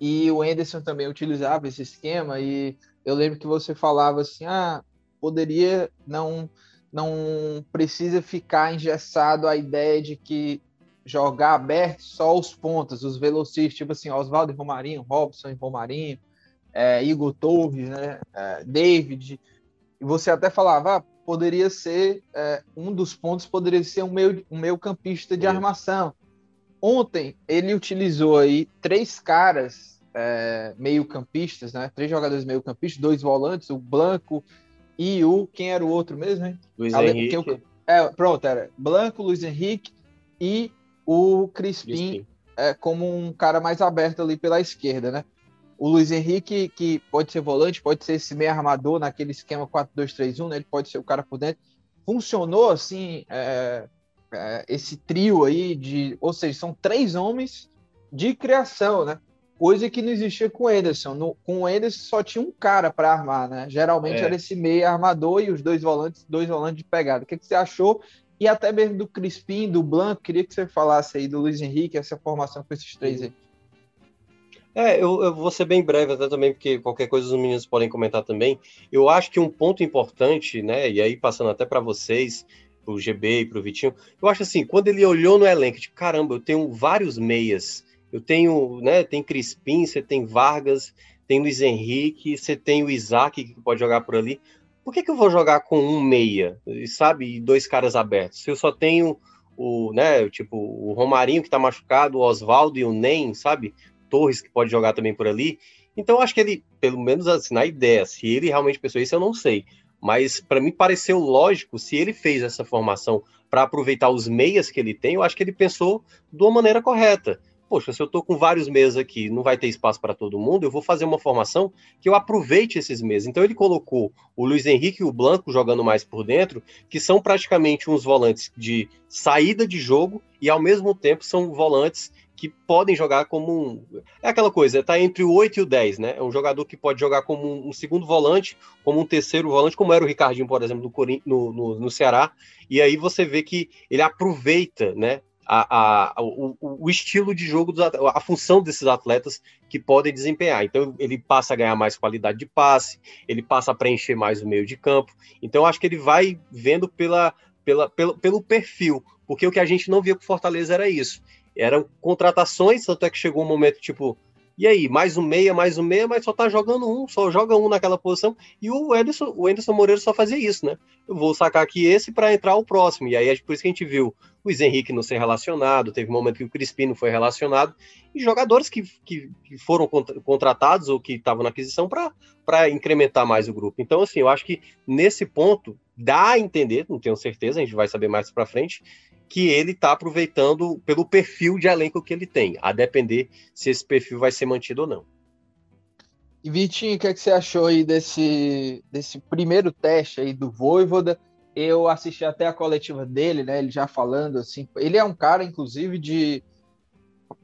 E o Anderson também utilizava esse esquema e eu lembro que você falava assim: "Ah, poderia não não precisa ficar engessado a ideia de que jogar aberto só os pontas, os velocistas, tipo assim, Oswaldo e Romarinho, Robson e Romarinho, é, Igor Torres, né, é, David, e você até falava, ah, poderia ser é, um dos pontos, poderia ser um meio, um meio campista de armação. Ontem ele utilizou aí três caras é, meio-campistas, né? Três jogadores meio-campistas, dois volantes, o Blanco e o. Quem era o outro mesmo, hein? Luiz Henrique. Eu, é, pronto, era Blanco, Luiz Henrique e o Crispim, Crispim. É, como um cara mais aberto ali pela esquerda, né? O Luiz Henrique, que pode ser volante, pode ser esse meio armador naquele esquema 4-2-3-1, né? Ele pode ser o cara por dentro. Funcionou assim, é, é, esse trio aí de. Ou seja, são três homens de criação, né? Coisa que não existia com o Ederson. No, com o Ederson só tinha um cara para armar, né? Geralmente é. era esse meio armador e os dois volantes, dois volantes de pegada. O que, que você achou? E até mesmo do Crispim, do Blanco, queria que você falasse aí do Luiz Henrique, essa formação com esses três aí. É, eu, eu, vou ser bem breve até também, porque qualquer coisa os meninos podem comentar também. Eu acho que um ponto importante, né, e aí passando até para vocês, pro GB e pro Vitinho, eu acho assim, quando ele olhou no elenco, tipo, caramba, eu tenho vários meias, eu tenho, né, tem Crispim, você tem Vargas, tem Luiz Henrique, você tem o Isaac que pode jogar por ali. Por que, que eu vou jogar com um meia, sabe, e dois caras abertos? Se eu só tenho o, né, tipo, o Romarinho que tá machucado, o Oswaldo e o Nem, sabe? Torres, que pode jogar também por ali. Então, acho que ele, pelo menos assim, na ideia, se ele realmente pensou isso, eu não sei. Mas para mim pareceu lógico, se ele fez essa formação para aproveitar os meias que ele tem, eu acho que ele pensou de uma maneira correta. Poxa, se eu estou com vários meias aqui, não vai ter espaço para todo mundo, eu vou fazer uma formação que eu aproveite esses meias. Então ele colocou o Luiz Henrique e o Blanco jogando mais por dentro, que são praticamente uns volantes de saída de jogo e ao mesmo tempo são volantes que podem jogar como um. É aquela coisa, tá entre o 8 e o 10, né? É um jogador que pode jogar como um, segundo volante, como um terceiro volante, como era o Ricardinho, por exemplo, no, no, no Ceará. E aí você vê que ele aproveita, né? A, a, o, o, estilo de jogo, dos, a função desses atletas que podem desempenhar. Então, ele passa a ganhar mais qualidade de passe, ele passa a preencher mais o meio de campo. Então, acho que ele vai vendo pela, pela, pelo, pelo perfil, porque o que a gente não via com Fortaleza era isso eram contratações, tanto é que chegou um momento tipo, e aí, mais um meia, mais um meia, mas só tá jogando um, só joga um naquela posição. E o Anderson, o Anderson Moreira só fazia isso, né? Eu vou sacar aqui esse para entrar o próximo. E aí é por isso que a gente viu o Luiz Henrique não ser relacionado, teve um momento que o Crispino foi relacionado, e jogadores que, que, que foram contratados ou que estavam na aquisição para incrementar mais o grupo. Então, assim, eu acho que nesse ponto dá a entender, não tenho certeza, a gente vai saber mais para frente, que ele está aproveitando pelo perfil de elenco que ele tem, a depender se esse perfil vai ser mantido ou não. E Vitinho, o que, é que você achou aí desse, desse primeiro teste aí do Voivoda? Eu assisti até a coletiva dele, né? Ele já falando assim. Ele é um cara, inclusive, de.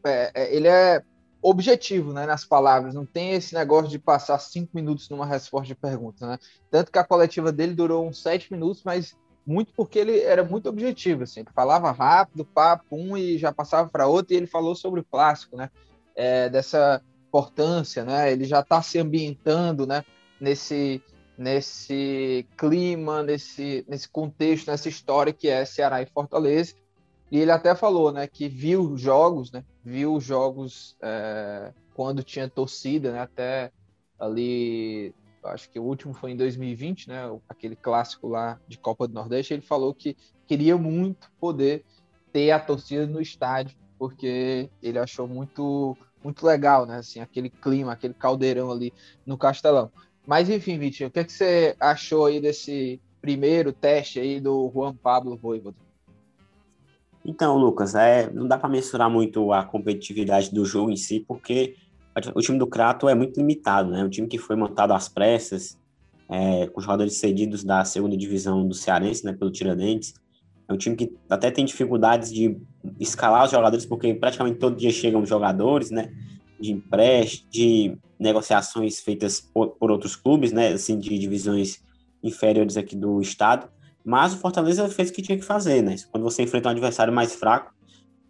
É, é ele é objetivo, né? Nas palavras. Não tem esse negócio de passar cinco minutos numa resposta de pergunta, né? Tanto que a coletiva dele durou uns sete minutos, mas muito porque ele era muito objetivo, assim, ele falava rápido, papo, um e já passava para outro, e ele falou sobre o clássico, né, é, dessa importância, né, ele já está se ambientando, né, nesse, nesse clima, nesse, nesse contexto, nessa história que é Ceará e Fortaleza, e ele até falou, né, que viu jogos, né, viu jogos é, quando tinha torcida, né, até ali acho que o último foi em 2020, né? Aquele clássico lá de Copa do Nordeste. Ele falou que queria muito poder ter a torcida no estádio, porque ele achou muito muito legal, né? Assim, aquele clima, aquele caldeirão ali no Castelão. Mas enfim, Vitinho, o que, é que você achou aí desse primeiro teste aí do Juan Pablo Voivoda? Então, Lucas, é, não dá para mensurar muito a competitividade do jogo em si, porque o time do Crato é muito limitado, né? Um time que foi montado às pressas, é, com jogadores cedidos da segunda divisão do Cearense, né, pelo Tiradentes. É um time que até tem dificuldades de escalar os jogadores, porque praticamente todo dia chegam jogadores, né? De empréstimo, de negociações feitas por, por outros clubes, né? Assim, de divisões inferiores aqui do estado. Mas o Fortaleza fez o que tinha que fazer, né? Quando você enfrenta um adversário mais fraco,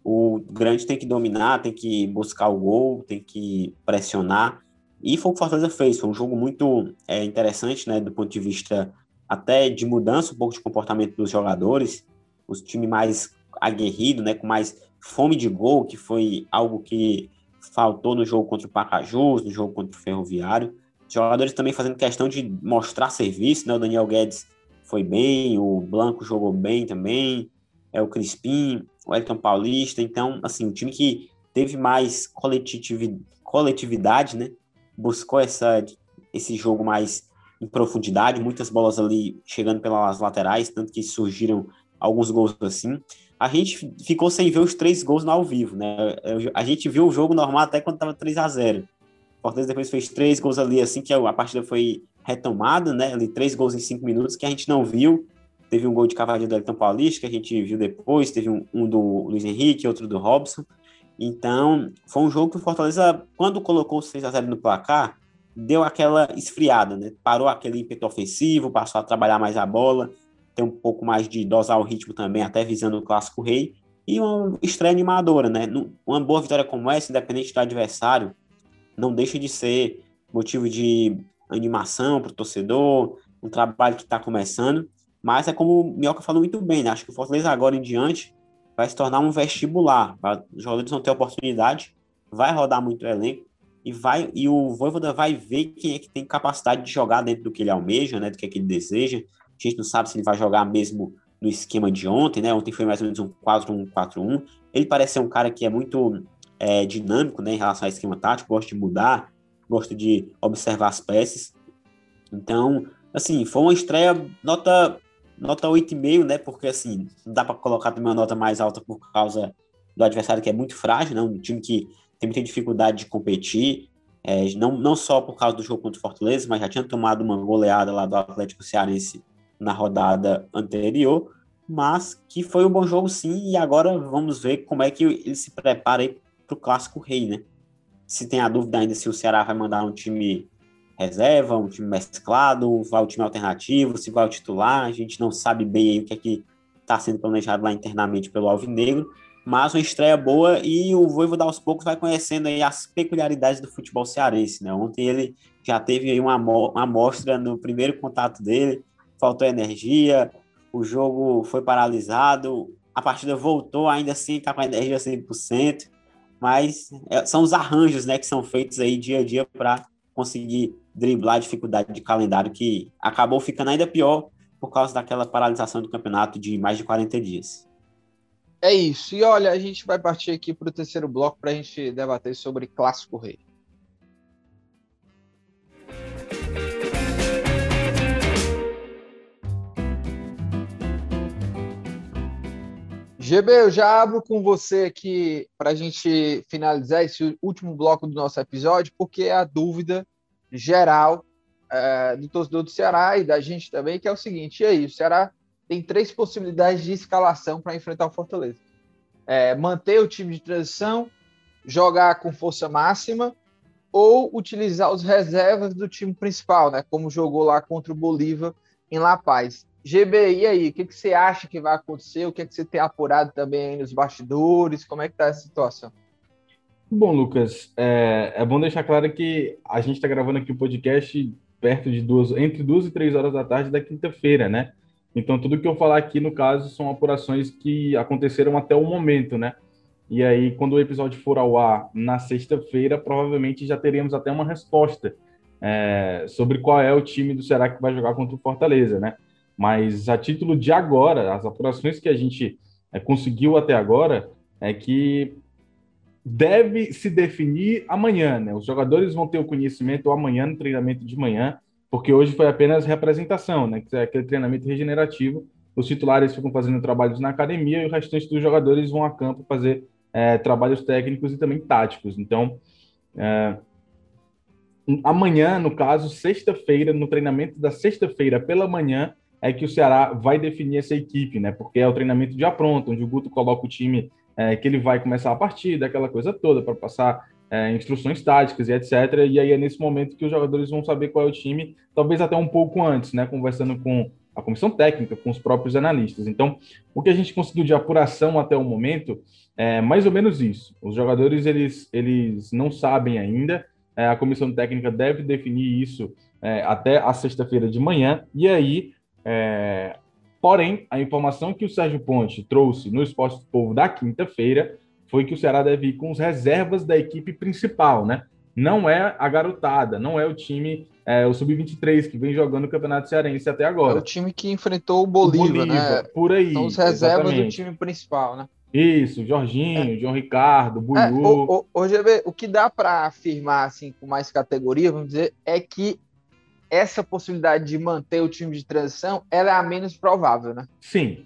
o grande tem que dominar, tem que buscar o gol, tem que pressionar. E foi o que o Fortaleza fez. Foi um jogo muito é, interessante, né, do ponto de vista até de mudança um pouco de comportamento dos jogadores. Os time mais aguerrido, né, com mais fome de gol, que foi algo que faltou no jogo contra o Pacajus, no jogo contra o Ferroviário. Os jogadores também fazendo questão de mostrar serviço, né? O Daniel Guedes foi bem, o Blanco jogou bem também, é o Crispim, o Elton Paulista. Então, assim, o time que teve mais coletividade, né? Buscou essa, esse jogo mais em profundidade, muitas bolas ali chegando pelas laterais, tanto que surgiram alguns gols assim. A gente ficou sem ver os três gols no ao vivo, né? A gente viu o jogo normal até quando estava 3 a 0 Fortaleza depois fez três gols ali, assim que a partida foi retomada, né? Ali, três gols em cinco minutos que a gente não viu. Teve um gol de cavadinha do Elton Paulista, que a gente viu depois, teve um, um, do Luiz Henrique, outro do Robson. Então, foi um jogo que o Fortaleza, quando colocou o 6 a 0 no placar, deu aquela esfriada, né? Parou aquele ímpeto ofensivo, passou a trabalhar mais a bola, ter um pouco mais de dosar o ritmo também, até visando o clássico rei. E uma estreia animadora, né? Uma boa vitória como essa, independente do adversário, não deixa de ser motivo de animação para o torcedor, um trabalho que está começando. Mas é como o Minhoca falou muito bem, né? Acho que o Fortaleza agora em diante vai se tornar um vestibular. Os jogadores vão ter oportunidade, vai rodar muito o elenco e vai e o Voivoda vai ver quem é que tem capacidade de jogar dentro do que ele almeja, né? Do que, é que ele deseja. A gente não sabe se ele vai jogar mesmo no esquema de ontem, né? Ontem foi mais ou menos um 4-1-4-1. Ele parece ser um cara que é muito é, dinâmico, né? Em relação ao esquema tático, gosta de mudar, gosta de observar as peças. Então, assim, foi uma estreia nota nota 8,5, né? Porque assim, não dá para colocar também uma nota mais alta por causa do adversário que é muito frágil, né? Um time que tem muita dificuldade de competir, é, não, não só por causa do jogo contra o Fortaleza, mas já tinha tomado uma goleada lá do Atlético Cearense na rodada anterior, mas que foi um bom jogo sim, e agora vamos ver como é que ele se prepara para o Clássico Rei, né? Se tem a dúvida ainda se o Ceará vai mandar um time reserva, um time mesclado, vai o time alternativo, se vai o titular, a gente não sabe bem o que é que está sendo planejado lá internamente pelo Alvinegro, mas uma estreia boa e o Voivo aos poucos vai conhecendo aí as peculiaridades do futebol cearense, né? Ontem ele já teve aí uma, uma amostra no primeiro contato dele, faltou energia, o jogo foi paralisado, a partida voltou ainda assim, tá com a energia 100%, mas é, são os arranjos, né, que são feitos aí dia a dia para conseguir driblar a dificuldade de calendário que acabou ficando ainda pior por causa daquela paralisação do campeonato de mais de 40 dias. É isso. E olha, a gente vai partir aqui para o terceiro bloco para a gente debater sobre Clássico Rei. GB, eu já abro com você aqui para a gente finalizar esse último bloco do nosso episódio, porque é a dúvida geral é, do torcedor do Ceará e da gente também, que é o seguinte: e aí, o Ceará tem três possibilidades de escalação para enfrentar o Fortaleza. É, manter o time de transição, jogar com força máxima ou utilizar os reservas do time principal, né? Como jogou lá contra o Bolívar em La Paz. GB, e aí? O que, que você acha que vai acontecer? O que, que você tem apurado também nos bastidores? Como é que tá essa situação? Bom, Lucas, é, é bom deixar claro que a gente está gravando aqui o podcast perto de duas, entre duas e três horas da tarde da quinta-feira, né? Então, tudo que eu falar aqui, no caso, são apurações que aconteceram até o momento, né? E aí, quando o episódio for ao ar na sexta-feira, provavelmente já teremos até uma resposta é, sobre qual é o time do Ceará que vai jogar contra o Fortaleza, né? Mas a título de agora, as apurações que a gente é, conseguiu até agora é que deve se definir amanhã, né? Os jogadores vão ter o conhecimento amanhã no treinamento de manhã, porque hoje foi apenas representação, né? Que é aquele treinamento regenerativo. Os titulares ficam fazendo trabalhos na academia e o restante dos jogadores vão a campo fazer é, trabalhos técnicos e também táticos. Então, é, amanhã, no caso, sexta-feira, no treinamento da sexta-feira pela manhã, é que o Ceará vai definir essa equipe, né? Porque é o treinamento já pronto, onde o Guto coloca o time é, que ele vai começar a partida, aquela coisa toda, para passar é, instruções táticas e etc. E aí é nesse momento que os jogadores vão saber qual é o time, talvez até um pouco antes, né? Conversando com a comissão técnica, com os próprios analistas. Então, o que a gente conseguiu de apuração até o momento é mais ou menos isso. Os jogadores eles, eles não sabem ainda. É, a comissão técnica deve definir isso é, até a sexta-feira de manhã. E aí é, Porém, a informação que o Sérgio Ponte trouxe no Esporte do Povo da quinta-feira foi que o Ceará deve ir com as reservas da equipe principal, né? Não é a garotada, não é o time, é, o Sub-23 que vem jogando o Campeonato Cearense até agora. É o time que enfrentou o Bolívar, o Bolívar né? Por aí. São os reservas exatamente. do time principal, né? Isso, Jorginho, é. João Ricardo, Buiu. É, o, o, o, GB, o que dá para afirmar assim com mais categoria, vamos dizer, é que essa possibilidade de manter o time de transição ela é a menos provável, né? Sim,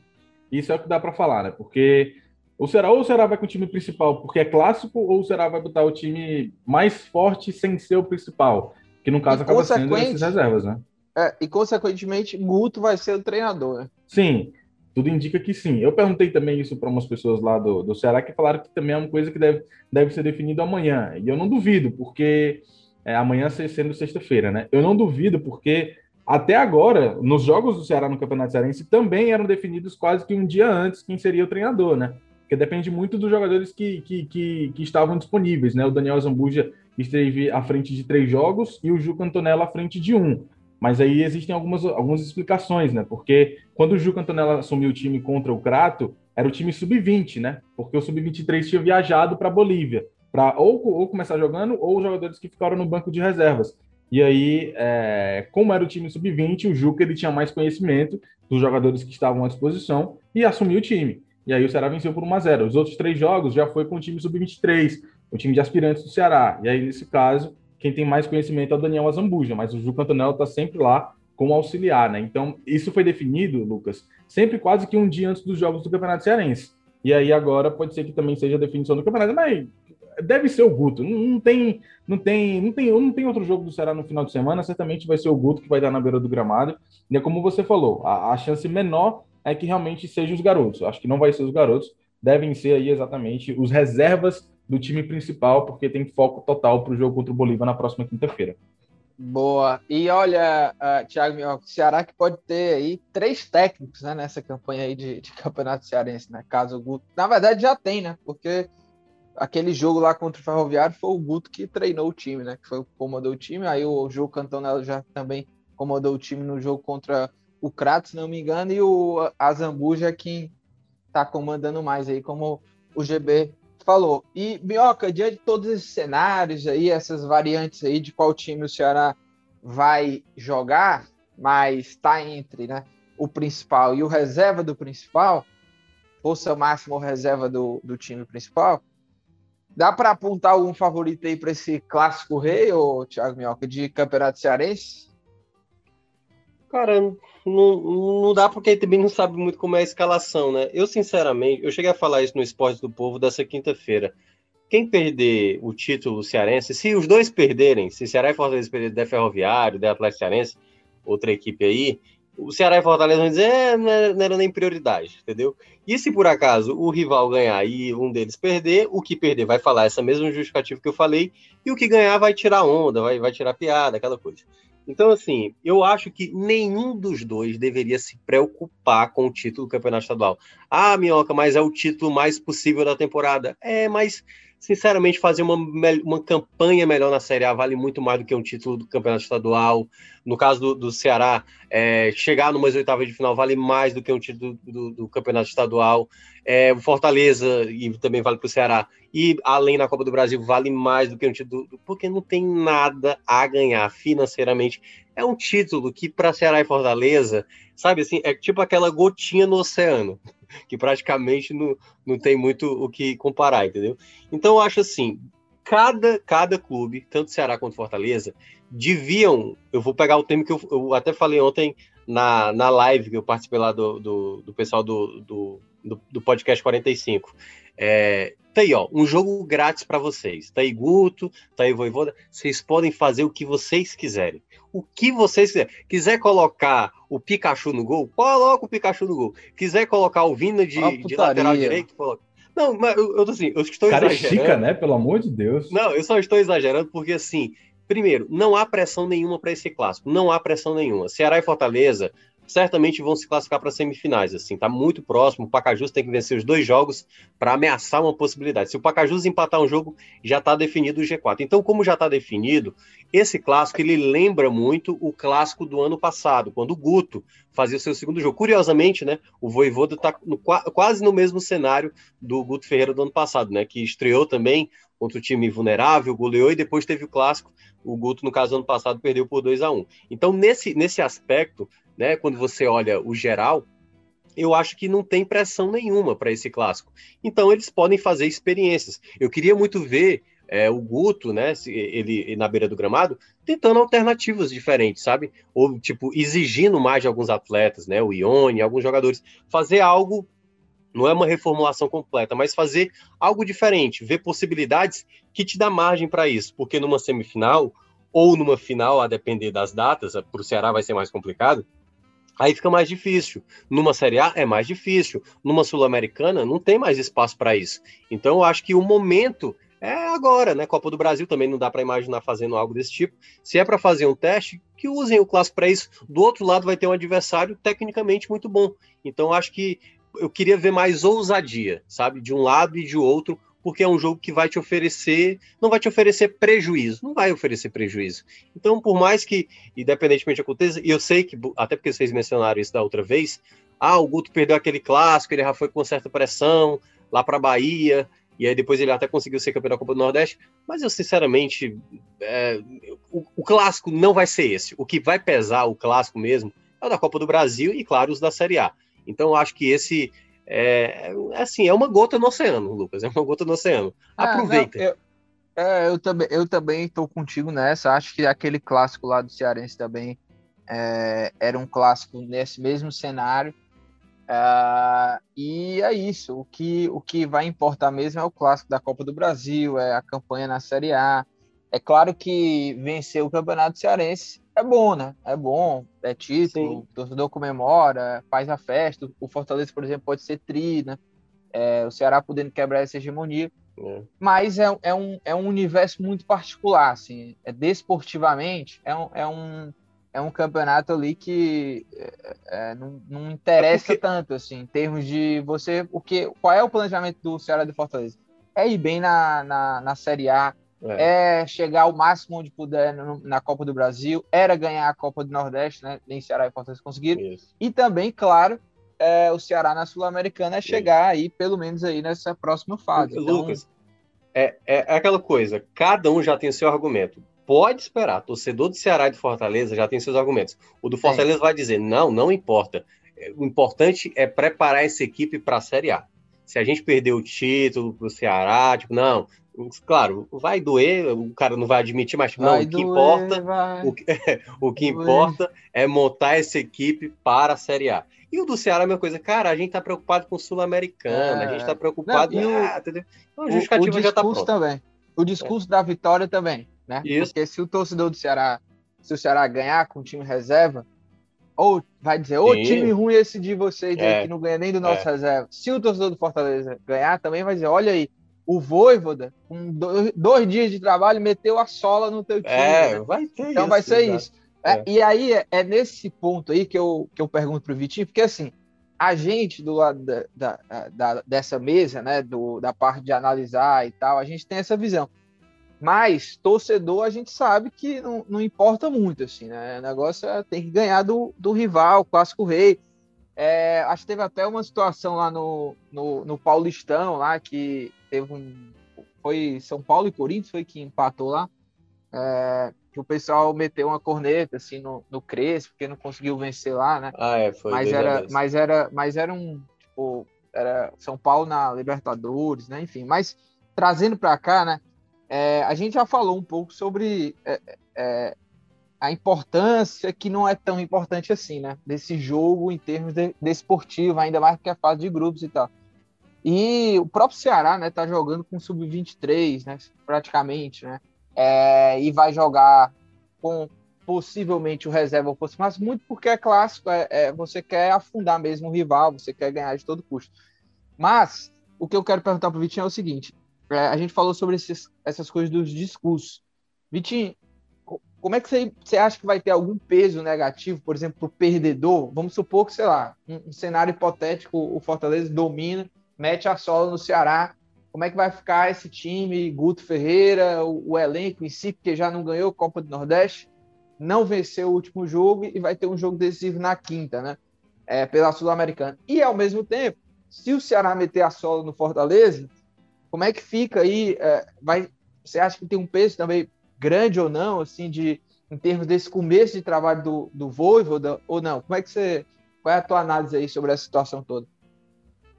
isso é o que dá para falar, né? Porque o Ceará ou o Ceará vai com o time principal porque é clássico, ou o Ceará vai botar o time mais forte sem ser o principal, que no caso e acaba sendo essas reservas, né? É, e consequentemente, Guto vai ser o treinador, né? Sim, tudo indica que sim. Eu perguntei também isso para umas pessoas lá do, do Ceará que falaram que também é uma coisa que deve, deve ser definido amanhã. E eu não duvido, porque é, amanhã sendo sexta-feira, né? Eu não duvido, porque até agora, nos jogos do Ceará no Campeonato Cearense, também eram definidos quase que um dia antes quem seria o treinador, né? Porque depende muito dos jogadores que, que, que, que estavam disponíveis, né? O Daniel Zambuja esteve à frente de três jogos e o Juca Antonella à frente de um. Mas aí existem algumas, algumas explicações, né? Porque quando o Juca Antonella assumiu o time contra o Crato, era o time sub-20, né? Porque o sub-23 tinha viajado para Bolívia, para ou, ou começar jogando, ou jogadores que ficaram no banco de reservas. E aí, é, como era o time sub-20, o Juca ele tinha mais conhecimento dos jogadores que estavam à disposição e assumiu o time. E aí o Ceará venceu por 1 a 0 Os outros três jogos já foi com o time sub-23, o time de aspirantes do Ceará. E aí, nesse caso, quem tem mais conhecimento é o Daniel Azambuja, mas o Juca Antonello está sempre lá como auxiliar, né? Então, isso foi definido, Lucas, sempre quase que um dia antes dos jogos do Campeonato Cearense. E aí agora pode ser que também seja a definição do campeonato, mas deve ser o Guto. Não, tem, não tem, não tem, não tem outro jogo do Ceará no final de semana. Certamente vai ser o Guto que vai dar na beira do gramado. E é como você falou, a, a chance menor é que realmente sejam os garotos. Acho que não vai ser os garotos, devem ser aí exatamente os reservas do time principal, porque tem foco total para o jogo contra o Bolívar na próxima quinta-feira. Boa. E olha, uh, Thiago o Ceará que pode ter aí três técnicos né, nessa campanha aí de, de campeonato cearense, né? Caso o Guto. Na verdade, já tem, né? Porque aquele jogo lá contra o Ferroviário foi o Guto que treinou o time, né? Que foi comandou o time. Aí o jogo Cantonelo já também comandou o time no jogo contra o Crato, se não me engano, e o Azambuja que tá comandando mais aí, como o GB falou. E, Bioca, diante de todos esses cenários aí, essas variantes aí de qual time o Ceará vai jogar, mas está entre né, o principal e o reserva do principal, força máxima ou reserva do, do time principal, dá para apontar algum favorito aí para esse clássico rei, ou Thiago Minhoca, de campeonato cearense? Cara, não, não dá porque também não sabe muito como é a escalação, né? Eu, sinceramente, eu cheguei a falar isso no Esporte do Povo dessa quinta-feira. Quem perder o título cearense, se os dois perderem, se Ceará e Fortaleza perderem der Ferroviário, der Atlético Cearense, outra equipe aí, o Ceará e Fortaleza vão dizer, é, não, era, não era nem prioridade, entendeu? E se por acaso o rival ganhar e um deles perder, o que perder vai falar essa mesma justificativa que eu falei, e o que ganhar vai tirar onda, vai, vai tirar piada, aquela coisa. Então, assim, eu acho que nenhum dos dois deveria se preocupar com o título do Campeonato Estadual. Ah, Minhoca, mas é o título mais possível da temporada. É, mas, sinceramente, fazer uma, uma campanha melhor na Série A vale muito mais do que um título do Campeonato Estadual. No caso do, do Ceará, é, chegar numas oitavas de final vale mais do que um título do, do, do Campeonato Estadual. É, Fortaleza, e também vale para o Ceará, e além na Copa do Brasil, vale mais do que um título, porque não tem nada a ganhar financeiramente. É um título que, para Ceará e Fortaleza, sabe assim, é tipo aquela gotinha no oceano, que praticamente não, não tem muito o que comparar, entendeu? Então, eu acho assim, cada, cada clube, tanto Ceará quanto Fortaleza, deviam. Eu vou pegar o termo que eu, eu até falei ontem na, na live que eu participei lá do, do, do pessoal do, do do, do podcast 45. É, tá aí, ó, um jogo grátis para vocês. Tá aí Guto, tá aí Voivoda. Vocês podem fazer o que vocês quiserem. O que vocês quiserem. Quiser colocar o Pikachu no gol, coloca o Pikachu no gol. Quiser colocar o Vina de, de lateral direito, coloca. Não, mas eu, eu assim, eu estou Cara exagerando. Chica, né? Pelo amor de Deus. Não, eu só estou exagerando porque assim, primeiro, não há pressão nenhuma para esse clássico. Não há pressão nenhuma. Ceará e Fortaleza certamente vão se classificar para semifinais. Assim, está muito próximo. O Pacajus tem que vencer os dois jogos para ameaçar uma possibilidade. Se o Pacajus empatar um jogo, já está definido o G4. Então, como já está definido, esse clássico ele lembra muito o clássico do ano passado, quando o Guto fazia o seu segundo jogo. Curiosamente, né, o Voivoda está quase no mesmo cenário do Guto Ferreira do ano passado, né, que estreou também contra o time vulnerável, goleou e depois teve o clássico. O Guto, no caso, ano passado, perdeu por 2 a 1 Então, nesse, nesse aspecto, né? Quando você olha o geral, eu acho que não tem pressão nenhuma para esse clássico. Então eles podem fazer experiências. Eu queria muito ver é, o Guto, né, ele na beira do gramado, tentando alternativas diferentes, sabe? Ou tipo exigindo mais de alguns atletas, né, o Ione, alguns jogadores, fazer algo não é uma reformulação completa, mas fazer algo diferente, ver possibilidades que te dá margem para isso, porque numa semifinal ou numa final, a depender das datas, para o Ceará vai ser mais complicado, aí fica mais difícil. Numa Série A é mais difícil. Numa Sul-Americana não tem mais espaço para isso. Então eu acho que o momento é agora, né? Copa do Brasil também não dá para imaginar fazendo algo desse tipo. Se é para fazer um teste, que usem o clássico para isso. Do outro lado vai ter um adversário tecnicamente muito bom. Então acho que eu queria ver mais ousadia, sabe? De um lado e de outro, porque é um jogo que vai te oferecer, não vai te oferecer prejuízo, não vai oferecer prejuízo. Então, por mais que, independentemente aconteça, e eu sei que, até porque vocês mencionaram isso da outra vez, ah, o Guto perdeu aquele clássico, ele já foi com certa pressão lá para Bahia, e aí depois ele até conseguiu ser campeão da Copa do Nordeste, mas eu sinceramente, é, o, o, clássico não vai ser esse. O que vai pesar o clássico mesmo é o da Copa do Brasil e, claro, os da Série A. Então, eu acho que esse é, assim, é uma gota no oceano, Lucas, é uma gota no oceano. Ah, Aproveita. Ah, não, eu, é, eu, também, eu também estou contigo nessa. Acho que aquele clássico lá do Cearense também é, era um clássico nesse mesmo cenário. Uh, e é isso. O que, o que vai importar mesmo é o clássico da Copa do Brasil, é a campanha na Série A. É claro que vencer o Campeonato Cearense é bom, né? É bom, é título, Sim. o torcedor comemora, faz a festa. O Fortaleza, por exemplo, pode ser tri, né? É, o Ceará podendo quebrar essa hegemonia. É. Mas é, é, um, é um universo muito particular, assim. É, desportivamente, é um, é, um, é um campeonato ali que é, é não, não interessa porque... tanto, assim, em termos de você... O que, qual é o planejamento do Ceará de Fortaleza? É ir bem na, na, na Série A, é. é. chegar ao máximo onde puder na Copa do Brasil, era ganhar a Copa do Nordeste, né? Nem Ceará e Fortaleza conseguiram. Isso. E também, claro, é, o Ceará na Sul-Americana é chegar aí, pelo menos aí nessa próxima fase. Então... Lucas, é, é, é aquela coisa, cada um já tem seu argumento. Pode esperar, torcedor do Ceará e do Fortaleza já tem seus argumentos. O do Fortaleza vai dizer, não, não importa. O importante é preparar essa equipe para a Série A se a gente perder o título para o Ceará, tipo, não, Claro, vai doer, o cara não vai admitir, mas tipo, não, o que doer, importa, o que, <laughs> o que importa é montar essa equipe para a Série A. E o do Ceará é a mesma coisa, cara, a gente tá preocupado com o Sul-Americano, é. a gente tá preocupado. Não, o, ah, entendeu? Então, a justificativa o, o já tá pronta. também. O discurso é. da vitória também, né? Isso. Porque se o torcedor do Ceará, se o Ceará ganhar com o time reserva, ou vai dizer, ô time ruim esse de vocês é. que não ganha nem do nosso é. reserva. Se o torcedor do Fortaleza ganhar, também vai dizer, olha aí, o Voivoda, com dois, dois, dias de trabalho, meteu a sola no teu time. É, né? vai ter Então isso, vai ser exato. isso. É, é. E aí é, é, nesse ponto aí que eu, que eu pergunto pro Vitinho, porque assim, a gente do lado da, da, da, dessa mesa, né, do, da parte de analisar e tal, a gente tem essa visão. Mas torcedor a gente sabe que não, não importa muito, assim, né? O negócio é tem que ganhar do, do rival, clássico rei. É, acho que teve até uma situação lá no, no, no Paulistão, lá, que teve um. Foi São Paulo e Corinthians, foi que empatou lá. É, que o pessoal meteu uma corneta assim no, no Crespo, porque não conseguiu vencer lá, né? Ah, é, foi. Mas era, mas era, mas era um tipo, era São Paulo na Libertadores, né? Enfim, mas trazendo para cá, né? É, a gente já falou um pouco sobre é, é, a importância que não é tão importante assim, né? Desse jogo em termos de, desportivo, ainda mais que é fase de grupos e tal. E o próprio Ceará, né, tá jogando com sub-23, né, praticamente, né? É, e vai jogar com possivelmente o reserva fosse, mas muito porque é clássico, é, é, você quer afundar mesmo o rival, você quer ganhar de todo custo. Mas o que eu quero perguntar pro Vitinho é o seguinte: é, a gente falou sobre esses, essas coisas dos discursos. Vitinho, como é que você, você acha que vai ter algum peso negativo, por exemplo, para o perdedor? Vamos supor que, sei lá, um, um, cenário hipotético, o Fortaleza domina, mete a sola no Ceará. Como é que vai ficar esse time, Guto Ferreira, o, o elenco em si, porque já não ganhou Copa do Nordeste, não venceu o último jogo e vai ter um jogo decisivo na quinta, né? É, pela Sul-Americana. E, ao mesmo tempo, se o Ceará meter a sola no Fortaleza, como é que fica aí? É, vai, você acha que tem um peso também grande ou não, assim, de, em termos desse começo de trabalho do, do Voivoda, ou não? Como é que você, Qual é a tua análise aí sobre essa situação toda?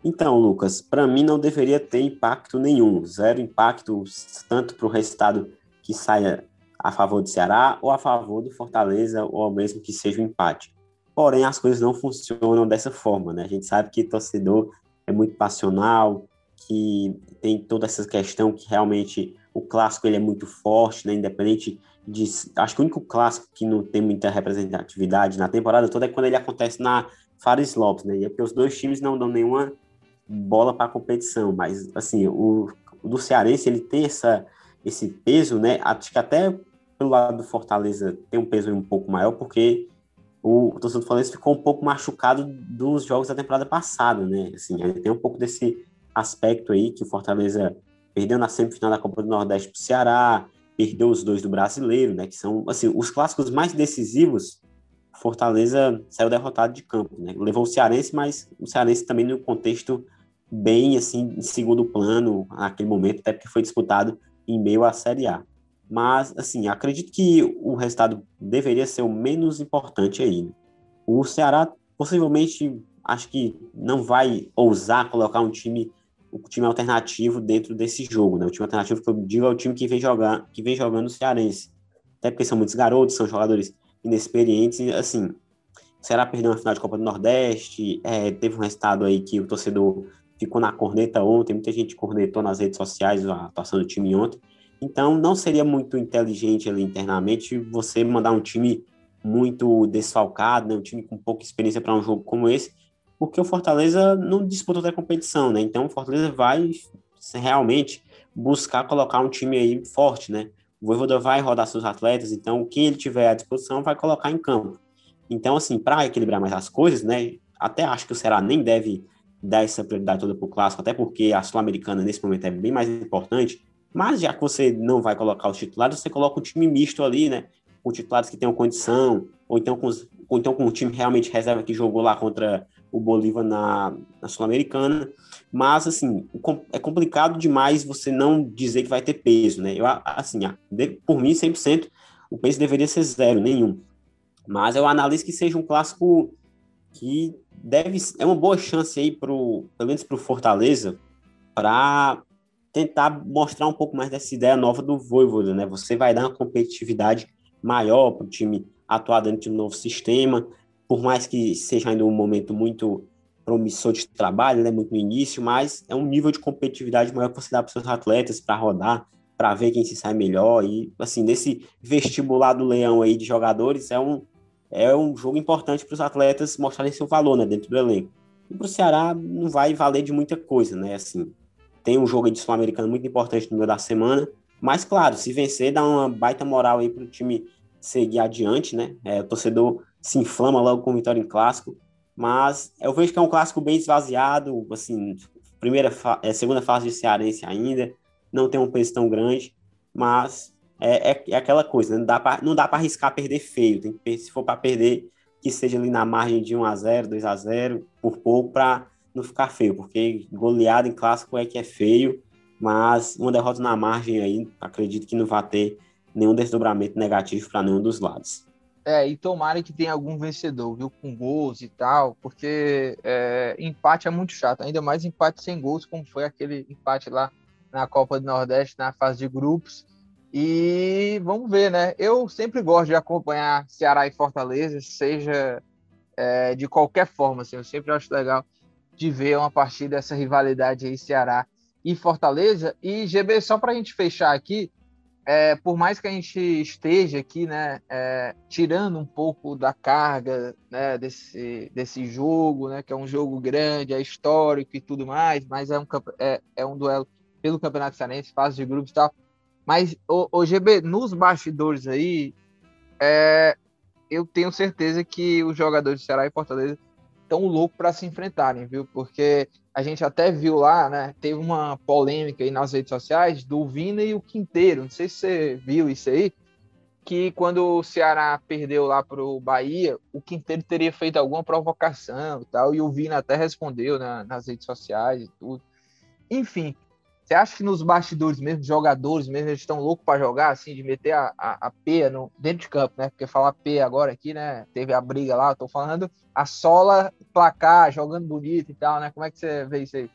Então, Lucas, para mim não deveria ter impacto nenhum, zero impacto tanto para o resultado que saia a favor do Ceará ou a favor do Fortaleza, ou mesmo que seja um empate. Porém, as coisas não funcionam dessa forma, né? A gente sabe que torcedor é muito passional, que tem toda essa questão que realmente o clássico ele é muito forte, né? Independente de, acho que o único clássico que não tem muita representatividade na temporada toda é quando ele acontece na Fares Lopes, né? E é porque os dois times não dão nenhuma bola para a competição, mas assim, o, o, do Cearense ele tem essa esse peso, né? Acho que até pelo lado do Fortaleza tem um peso um pouco maior, porque o, torcedor do Fortaleza ficou um pouco machucado dos jogos da temporada passada, né? Assim, tem um pouco desse aspecto aí que o Fortaleza perdeu na semifinal da Copa do Nordeste para o Ceará, perdeu os dois do Brasileiro, né? Que são assim os clássicos mais decisivos. Fortaleza saiu derrotado de campo, né? Levou o Cearense, mas o Cearense também no contexto bem assim em segundo plano naquele momento, até porque foi disputado em meio à Série A. Mas assim, acredito que o resultado deveria ser o menos importante aí. Né? O Ceará possivelmente acho que não vai ousar colocar um time o time alternativo dentro desse jogo, né? O time alternativo que eu digo é o time que vem jogar, que vem jogando o Cearense. Até porque são muitos garotos, são jogadores inexperientes, assim, o Ceará perdeu uma final de Copa do Nordeste, é, teve um resultado aí que o torcedor ficou na corneta ontem, muita gente cornetou nas redes sociais a atuação do time ontem. Então, não seria muito inteligente ali internamente você mandar um time muito desfalcado, né? um time com pouca experiência para um jogo como esse, porque o Fortaleza não disputa outra competição, né? Então o Fortaleza vai realmente buscar colocar um time aí forte, né? O Voivoda vai rodar seus atletas, então quem ele tiver à disposição vai colocar em campo. Então, assim, para equilibrar mais as coisas, né? Até acho que o Ceará nem deve dar essa prioridade toda para o clássico, até porque a Sul-Americana nesse momento é bem mais importante. Mas já que você não vai colocar os titulares, você coloca um time misto ali, né? Com titulares que tenham condição, ou então com, ou então com um time realmente reserva que jogou lá contra o Bolívar na, na Sul-Americana. Mas, assim, é complicado demais você não dizer que vai ter peso, né? Eu, assim, por mim, 100%, o peso deveria ser zero, nenhum. Mas eu analiso que seja um clássico que deve é uma boa chance aí pro, pelo menos para o Fortaleza para tentar mostrar um pouco mais dessa ideia nova do Voivoda, né? Você vai dar uma competitividade maior para o time atuar dentro de um novo sistema, por mais que seja ainda um momento muito promissor de trabalho, né, muito no início, mas é um nível de competitividade maior que você dá para os seus atletas para rodar, para ver quem se sai melhor e assim nesse vestibular do leão aí de jogadores é um é um jogo importante para os atletas mostrarem seu valor, né, dentro do elenco. E para o Ceará não vai valer de muita coisa, né, assim. Tem um jogo de sul-americano muito importante no meio da semana, mas claro, se vencer dá uma baita moral aí para o time seguir adiante, né? É, o torcedor se inflama logo com vitória em clássico, mas eu vejo que é um clássico bem esvaziado, assim, primeira é, segunda fase de Cearense ainda, não tem um peso tão grande, mas é, é, é aquela coisa, né? não dá para não dá para arriscar perder feio, tem que, se for para perder que seja ali na margem de 1 a 0, 2 a 0, por pouco para não ficar feio, porque goleada em clássico é que é feio, mas uma derrota na margem aí, acredito que não vai ter nenhum desdobramento negativo para nenhum dos lados. É, e tomara que tenha algum vencedor, viu? Com gols e tal, porque é, empate é muito chato, ainda mais empate sem gols, como foi aquele empate lá na Copa do Nordeste, na fase de grupos. E vamos ver, né? Eu sempre gosto de acompanhar Ceará e Fortaleza, seja é, de qualquer forma, assim, eu sempre acho legal de ver uma partida, essa rivalidade aí, Ceará e Fortaleza. E GB, só para a gente fechar aqui, é, por mais que a gente esteja aqui, né, é, tirando um pouco da carga né, desse, desse jogo, né, que é um jogo grande, é histórico e tudo mais, mas é um, é, é um duelo pelo Campeonato Cearense, fase de grupos e tal. Mas, o, o GB, nos bastidores aí, é, eu tenho certeza que os jogadores de Ceará e Fortaleza tão louco para se enfrentarem, viu? Porque a gente até viu lá, né? Teve uma polêmica aí nas redes sociais do Vina e o Quinteiro. Não sei se você viu isso aí. Que quando o Ceará perdeu lá pro Bahia, o Quinteiro teria feito alguma provocação e tal. E o Vina até respondeu né, nas redes sociais e tudo. Enfim, Você acha que nos bastidores mesmo, jogadores mesmo, eles estão loucos para jogar, assim, de meter a, a, a P no, dentro de campo, né? Porque falar P agora aqui, né? Teve a briga lá, eu tô falando a sola, placar, jogando bonito e tal, né? Como é que você vê isso aí?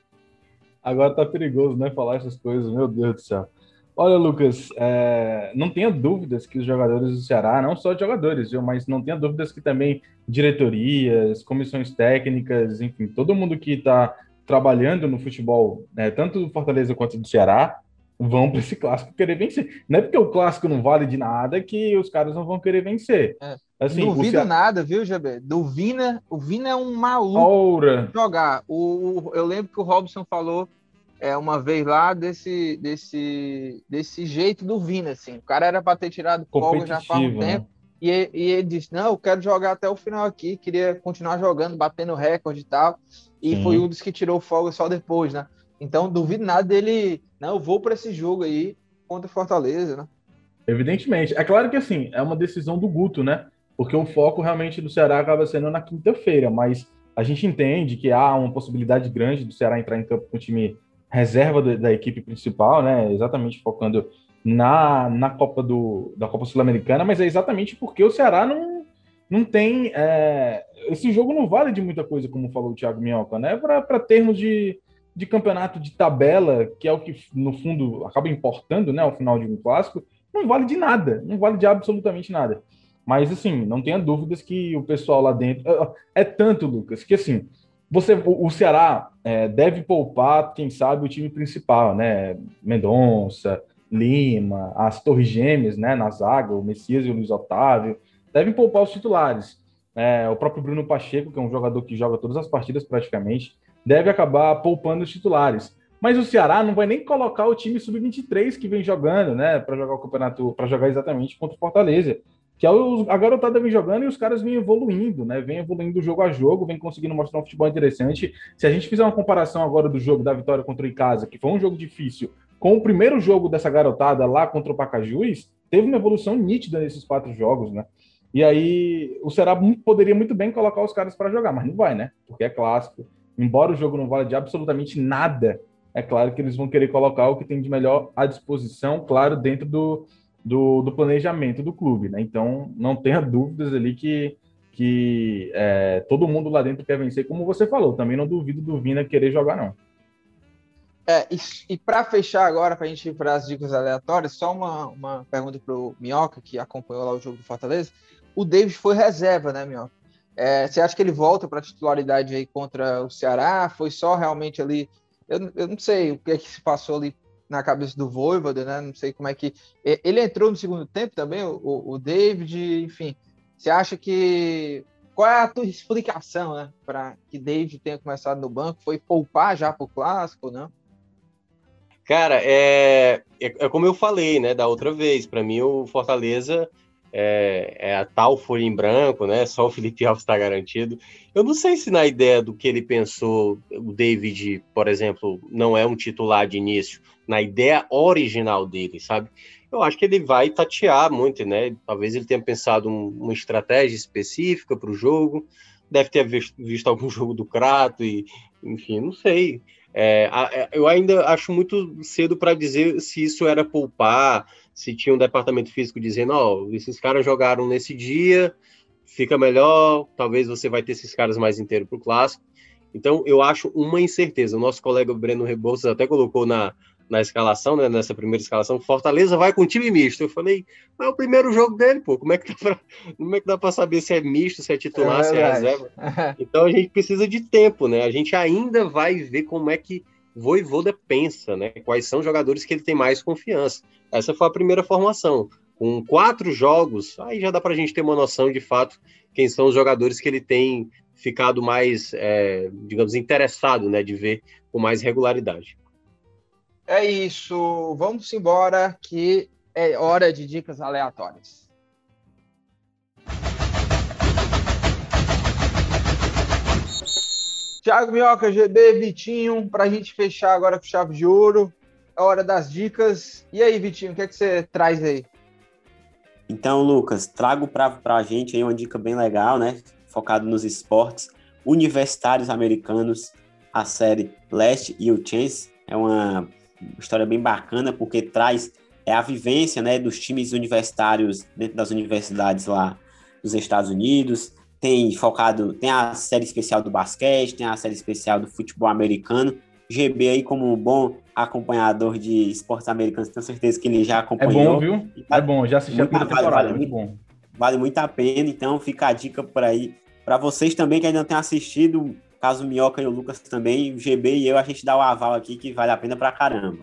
Agora tá perigoso, né? Falar essas coisas, meu Deus do céu. Olha, Lucas, é, não tenha dúvidas que os jogadores do Ceará, não só jogadores, viu, mas não tenha dúvidas que também diretorias, comissões técnicas, enfim, todo mundo que está trabalhando no futebol, né, tanto do Fortaleza quanto do Ceará, vão para esse clássico querer vencer. Não é porque o clássico não vale de nada que os caras não vão querer vencer. É. Assim, Duvido Ceará... nada, viu, GB? Do Vina, o Vina é um maluco Aura. jogar. O, eu lembro que o Robson falou é, uma vez lá desse, desse, desse jeito do Vina, assim. O cara era para ter tirado folga já faz um tempo. Né? E, e, ele disse: Não, eu quero jogar até o final aqui, queria continuar jogando, batendo recorde e tal. E Sim. foi um dos que tirou folga só depois, né? Então, duvido nada dele. Não, eu vou para esse jogo aí contra Fortaleza, né? Evidentemente. É claro que assim, é uma decisão do Guto, né? Porque o foco realmente do Ceará acaba sendo na quinta-feira, mas a gente entende que há uma possibilidade grande do Ceará entrar em campo com o time reserva da, da equipe principal, né? Exatamente focando na, na Copa do, da Copa Sul-Americana, mas é exatamente porque o Ceará não, não tem. É, esse jogo não vale de muita coisa, como falou o Thiago Minhoca, né? Para termos de, de campeonato de tabela, que é o que, no fundo, acaba importando, né, ao final de um clássico, não vale de nada, não vale de absolutamente nada. Mas, assim, não tenha dúvidas que o pessoal lá dentro. É, é tanto, Lucas, que, assim, você, o Ceará é, deve poupar, quem sabe, o time principal, né? Mendonça, Lima, as Torres Gêmeas, né, na zaga, o Messias e o Luiz Otávio, devem poupar os titulares. É, o próprio Bruno Pacheco, que é um jogador que joga todas as partidas praticamente, deve acabar poupando os titulares. Mas o Ceará não vai nem colocar o time sub-23 que vem jogando, né, para jogar o campeonato, para jogar exatamente contra o Fortaleza. Que é a garotada vem jogando e os caras vêm evoluindo, né? Vem evoluindo jogo a jogo, vem conseguindo mostrar um futebol interessante. Se a gente fizer uma comparação agora do jogo da vitória contra o Icasa, que foi um jogo difícil, com o primeiro jogo dessa garotada lá contra o Pacajus, teve uma evolução nítida nesses quatro jogos, né? E aí o Ceará poderia muito bem colocar os caras para jogar, mas não vai, né? Porque é clássico, embora o jogo não vale de absolutamente nada, é claro que eles vão querer colocar o que tem de melhor à disposição, claro, dentro do, do, do planejamento do clube, né? Então, não tenha <laughs> dúvidas ali que, que é, todo mundo lá dentro quer vencer, como você falou. Também não duvido do Vina querer jogar, não. É, e, e para fechar agora, para a gente ir para as dicas aleatórias, só uma, uma pergunta para o Minhoca, que acompanhou lá o jogo do Fortaleza. O David foi reserva, né, Minhoca? É, você acha que ele volta para a titularidade aí contra o Ceará? Foi só realmente ali. Eu, eu não sei o que é que se passou ali na cabeça do Voivoda, né? Não sei como é que. Ele entrou no segundo tempo também, o, o David, enfim. Você acha que. Qual é a tua explicação, né? Para que David tenha começado no banco? Foi poupar já para o clássico, não? Cara, é, é, é, como eu falei, né, da outra vez. Para mim, o Fortaleza é, é, a tal folha em branco, né? Só o Felipe Alves está garantido. Eu não sei se na ideia do que ele pensou, o David, por exemplo, não é um titular de início, na ideia original dele, sabe? Eu acho que ele vai tatear muito, né? Talvez ele tenha pensado um, uma estratégia específica para o jogo, deve ter visto, visto, algum <laughs> jogo do Crato e, enfim, não sei. É, é eu ainda acho muito cedo para dizer se isso era poupar, se tinha um departamento físico dizendo, ó, oh, esses caras jogaram nesse dia, fica melhor, talvez você vai ter esses caras mais inteiros para o clássico. Então, eu acho uma incerteza. O nosso colega Breno Rebouças até colocou na, na escalação, né, nessa primeira escalação, Fortaleza vai com time misto. Eu falei, mas é o primeiro jogo dele, pô, como é que dá pra, como é que dá para saber se é misto, se é titular, é se é reserva? <laughs> Então a gente precisa de tempo, né? A gente ainda vai ver como é que Voivoda pensa, né? Quais são os jogadores que ele tem mais confiança. Essa foi a primeira formação. Com quatro jogos, aí já dá para a gente ter uma noção de fato quem são os jogadores que ele tem ficado mais, é, digamos, interessado, né, de ver com mais regularidade. É isso. Vamos embora que é hora de dicas aleatórias. Thiago Minhoca, GB, Vitinho, para a gente fechar agora com chave de ouro. É hora das dicas. E aí, Vitinho, o que, é que você traz aí? Então, Lucas, trago para a gente aí uma dica bem legal, né? Focado nos esportes universitários americanos, a série Last e Chance. É uma uma história bem bacana, porque traz é a vivência né, dos times universitários dentro das universidades lá dos Estados Unidos. Tem focado, tem a série especial do basquete, tem a série especial do futebol americano. GB aí como um bom acompanhador de esportes americanos, tenho certeza que ele já acompanhou. É bom, viu? É bom, já assisti a primeira temporada, vale, muito bom. Vale muito a pena, então fica a dica por aí. Para vocês também que ainda não têm assistido, caso o Minhoca e o Lucas também, o GB e eu, a gente dá o aval aqui que vale a pena pra caramba.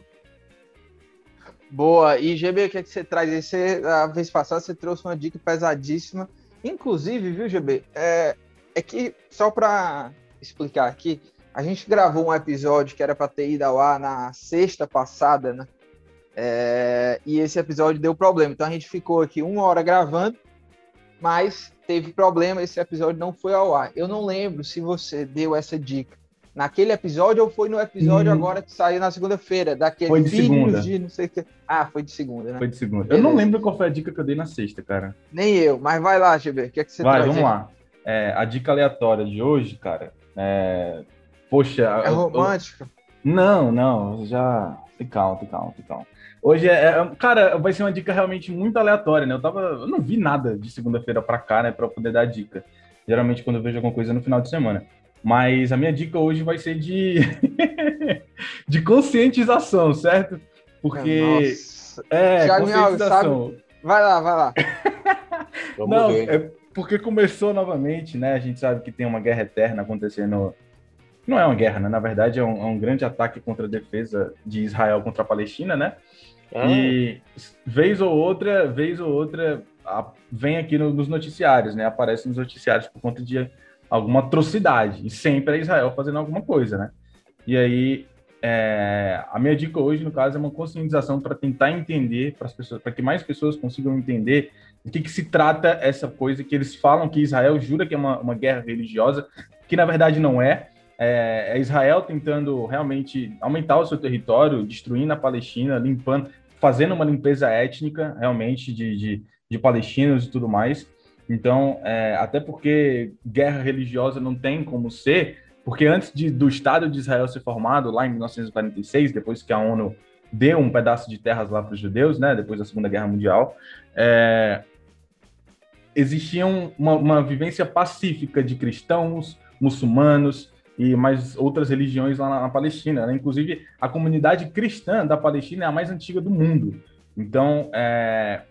Boa, e GB, o que, é que você traz aí? Você, a vez passada você trouxe uma dica pesadíssima. Inclusive, viu, GB? É, é que, só para explicar aqui, a gente gravou um episódio que era para ter ido ao ar na sexta passada, né? É, e esse episódio deu problema. Então a gente ficou aqui uma hora gravando, mas teve problema, esse episódio não foi ao ar. Eu não lembro se você deu essa dica naquele episódio ou foi no episódio hum. agora que saiu na segunda-feira, daquele foi de segunda. de não sei o que. Ah, foi de segunda, né? Foi de segunda. Beleza. Eu não lembro qual foi a dica que eu dei na sexta, cara. Nem eu, mas vai lá, GB, o que é que você vai, traz? Vai, vamos aí? lá. É, a dica aleatória de hoje, cara, é... Poxa... É romântica? Eu... Não, não, já... Tem calma, tem calma, tem calma. Hoje é, é, Cara, vai ser uma dica realmente muito aleatória, né? Eu tava. Eu não vi nada de segunda-feira pra cá, né? Pra poder dar dica. Geralmente, quando eu vejo alguma coisa no final de semana. Mas a minha dica hoje vai ser de, <laughs> de conscientização, certo? Porque. Nossa. É, Thiago conscientização. Sabe? Vai lá, vai lá. <laughs> Não, ver. é porque começou novamente, né? A gente sabe que tem uma guerra eterna acontecendo. Não é uma guerra, né? Na verdade, é um, é um grande ataque contra a defesa de Israel contra a Palestina, né? Ah. E vez ou outra, vez ou outra, a, vem aqui no, nos noticiários, né? Aparece nos noticiários por conta de alguma atrocidade. E sempre é Israel fazendo alguma coisa, né? E aí, é, a minha dica hoje, no caso, é uma conscientização para tentar entender, para as pessoas, para que mais pessoas consigam entender o que, que, se trata essa coisa que eles falam que Israel jura que é uma, uma guerra religiosa, que na verdade não é. é. É Israel tentando realmente aumentar o seu território, destruindo a Palestina, limpando, fazendo uma limpeza étnica realmente de, de, de palestinos e tudo mais. Então, é, até porque guerra religiosa não tem como ser, porque antes de, do Estado de Israel ser formado, lá em 1946, depois que a ONU deu um pedaço de terras lá para os judeus, né, depois da Segunda Guerra Mundial, é, existia uma, uma vivência pacífica de cristãos, muçulmanos e mais outras religiões lá na, na Palestina. Né? Inclusive, a comunidade cristã da Palestina é a mais antiga do mundo. Então, é,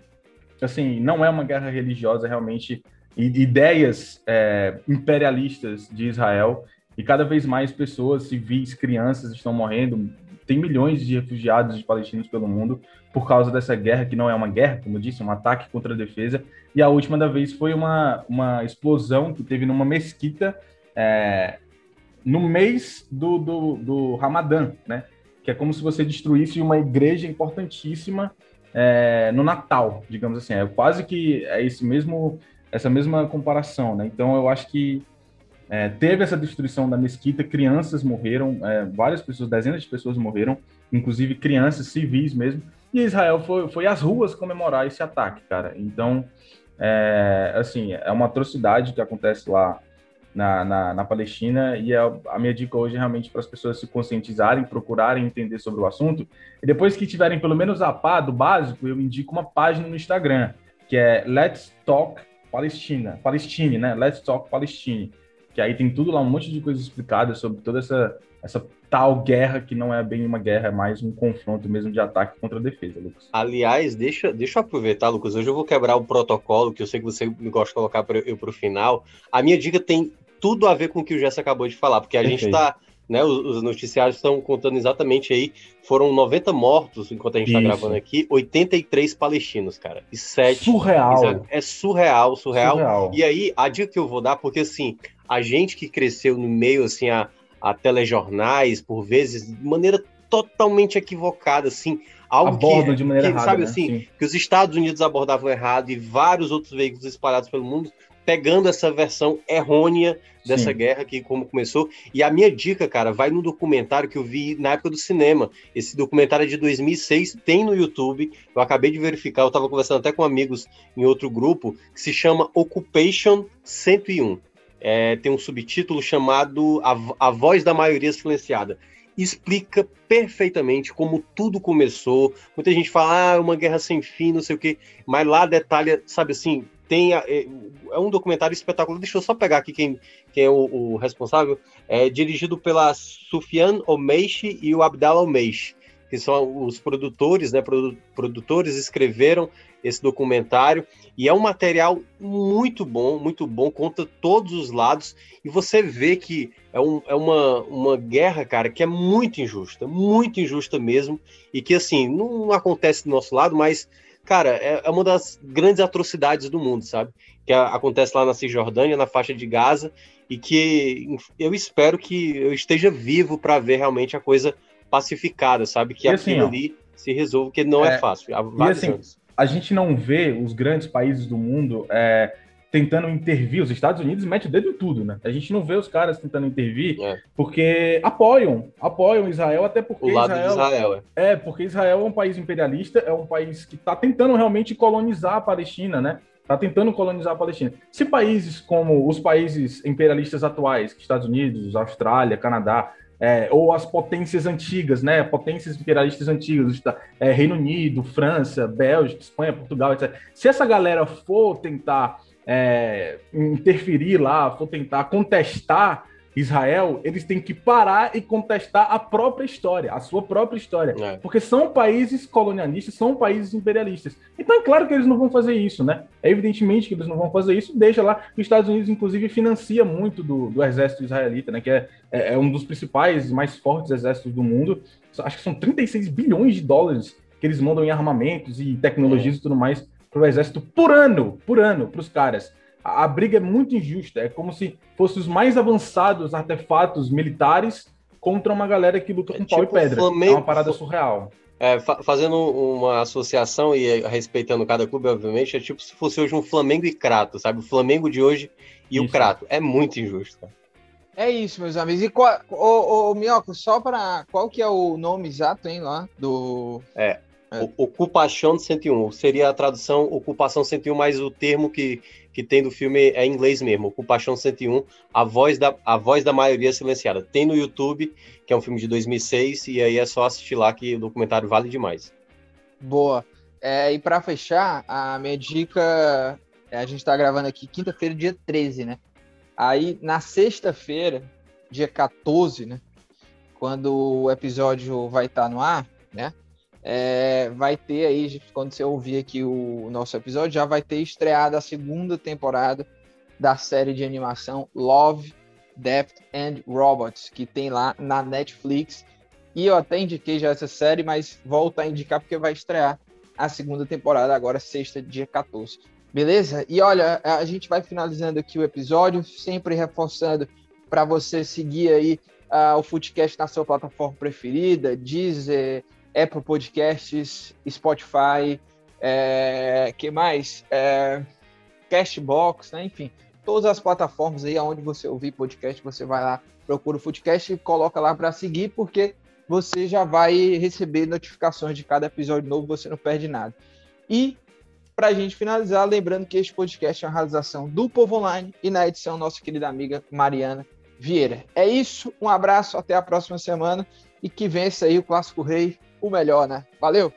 assim, não é uma guerra religiosa realmente, ideias é, imperialistas de Israel, e cada vez mais pessoas, civis, crianças estão morrendo, tem milhões de refugiados de palestinos pelo mundo por causa dessa guerra, que não é uma guerra, como eu disse, é um ataque contra a defesa, e a última da vez foi uma, uma explosão que teve numa mesquita é, no mês do, do, do Ramadã, né? Que é como se você destruísse uma igreja importantíssima é, no Natal, digamos assim. É quase que é esse mesmo, essa mesma comparação, né? Então eu acho que é, teve essa destruição da mesquita, crianças morreram, é, várias pessoas, dezenas de pessoas morreram, inclusive crianças civis mesmo. E Israel foi, foi às ruas comemorar esse ataque, cara. Então, é, assim, é uma atrocidade que acontece lá na, na, na Palestina e a, a minha dica hoje é realmente para as pessoas se conscientizarem, procurarem entender sobre o assunto e depois que tiverem pelo menos a pá do básico, eu indico uma página no Instagram que é Let's Talk Palestina, Palestine, né? Let's Talk Palestine, que aí tem tudo lá, um monte de coisas explicadas sobre toda essa, essa tal guerra que não é bem uma guerra, é mais um confronto mesmo de ataque contra a defesa, Lucas. Aliás, deixa, deixa eu aproveitar, Lucas, hoje eu vou quebrar o protocolo, que eu sei que você gosta de colocar para eu para o final. A minha dica tem tudo a ver com o que o Jess acabou de falar, porque a Perfeito. gente está né, os, os, noticiários estão contando exatamente aí, foram 90 mortos enquanto a gente está gravando aqui, 83 palestinos, cara, e 7... Surreal. É surreal, surreal, surreal. E aí, a dica que eu vou dar, porque assim, a gente que cresceu no meio, assim, a, a telejornais, por vezes, de maneira totalmente equivocada, assim, algo Aborda que, de maneira que, errada, sabe né? assim, Sim. que os Estados Unidos abordavam errado e vários outros veículos espalhados pelo mundo pegando essa versão errônea dessa Sim. guerra que como começou. E a minha dica, cara, vai no documentário que eu vi na época do cinema. Esse documentário é de 2006, tem no YouTube. Eu acabei de verificar, eu estava conversando até com amigos em outro grupo, que se chama Occupation 101. É, tem um subtítulo chamado a, a Voz da Maioria Silenciada. explica perfeitamente como tudo começou. Muita gente fala, ah, uma guerra sem fim, não sei o quê, mas lá detalha, sabe assim, tem é, é, um documentário espetacular. Deixa eu só pegar aqui quem, quem é o, o responsável. É dirigido pela Sufian Omeishi e o Abdallah Omeishi, que são os produtores, né? Produtores escreveram esse documentário e é um material muito bom, muito bom, conta todos os lados e você vê que é, um, é uma, uma guerra, cara, que é muito injusta, muito injusta mesmo e que assim não acontece do nosso lado, mas cara, é, é uma das grandes atrocidades do mundo, sabe? Que a, acontece lá na Cisjordânia, na faixa de Gaza e que eu espero que eu esteja vivo para ver realmente a coisa pacificada, sabe? Que e aquilo assim, ali se resolva, que não é, é fácil. Há vários assim, anos a gente não vê os grandes países do mundo é, tentando intervir. Os Estados Unidos metem o dedo em tudo, né? A gente não vê os caras tentando intervir é. porque apoiam, apoiam Israel, até porque o lado Israel, de Israel é. é, porque Israel é um país imperialista, é um país que está tentando realmente colonizar a Palestina, né? Está tentando colonizar a Palestina. Se países como os países imperialistas atuais, Estados Unidos, Austrália, Canadá, é, ou as potências antigas, né? Potências imperialistas antigas, é, Reino Unido, França, Bélgica, Espanha, Portugal, etc. Se essa galera for tentar é, interferir lá, for tentar contestar Israel, eles têm que parar e contestar a própria história, a sua própria história. É. Porque são países colonialistas, são países imperialistas. Então é claro que eles não vão fazer isso, né? É evidentemente que eles não vão fazer isso. Deixa lá, os Estados Unidos, inclusive, financia muito do, do exército israelita, né? Que é, é, é um dos principais, mais fortes exércitos do mundo. Acho que são 36 bilhões de dólares que eles mandam em armamentos e tecnologias é. e tudo mais para o exército por ano, por ano, para os caras a, briga é muito injusta. É como se fossem os mais avançados artefatos militares contra uma galera que luta com é pau tipo e pedra. Flamengo, é uma parada surreal. É, fa fazendo uma associação e respeitando cada clube, obviamente, é tipo se fosse hoje um Flamengo e Crato, sabe? O Flamengo de hoje e isso. o Crato. É muito injusto, cara. É isso, meus amigos. E qual, ô, ô, Minhoca, só para qual que é o nome exato, hein, lá do... É, é. Ocupação 101. Seria a tradução Ocupação 101, mas o termo que, que tem do filme é em inglês mesmo. Ocupação 101, a voz, da, a voz da maioria silenciada. Tem no YouTube, que é um filme de 2006, e aí é só assistir lá que o documentário vale demais. Boa. É, e para fechar, a minha dica. É, a gente está gravando aqui quinta-feira, dia 13, né? Aí na sexta-feira, dia 14, né? Quando o episódio vai estar tá no ar, né? É, vai ter aí, quando você ouvir aqui o nosso episódio, já vai ter estreado a segunda temporada da série de animação Love, Death and Robots, que tem lá na Netflix. E eu até indiquei já essa série, mas volto a indicar porque vai estrear a segunda temporada agora, sexta, dia 14. Beleza? E olha, a gente vai finalizando aqui o episódio, sempre reforçando para você seguir aí uh, o Footcast na sua plataforma preferida, Deezer, Apple Podcasts, Spotify, é, que mais? É, Cashbox, né? enfim, todas as plataformas aí onde você ouvir podcast, você vai lá, procura o Foodcast e coloca lá para seguir, porque você já vai receber notificações de cada episódio novo, você não perde nada. E para a gente finalizar, lembrando que este podcast é uma realização do Povo Online e na edição nossa querida amiga Mariana Vieira. É isso, um abraço, até a próxima semana e que vença aí o Clássico Rei o melhor, né? Valeu!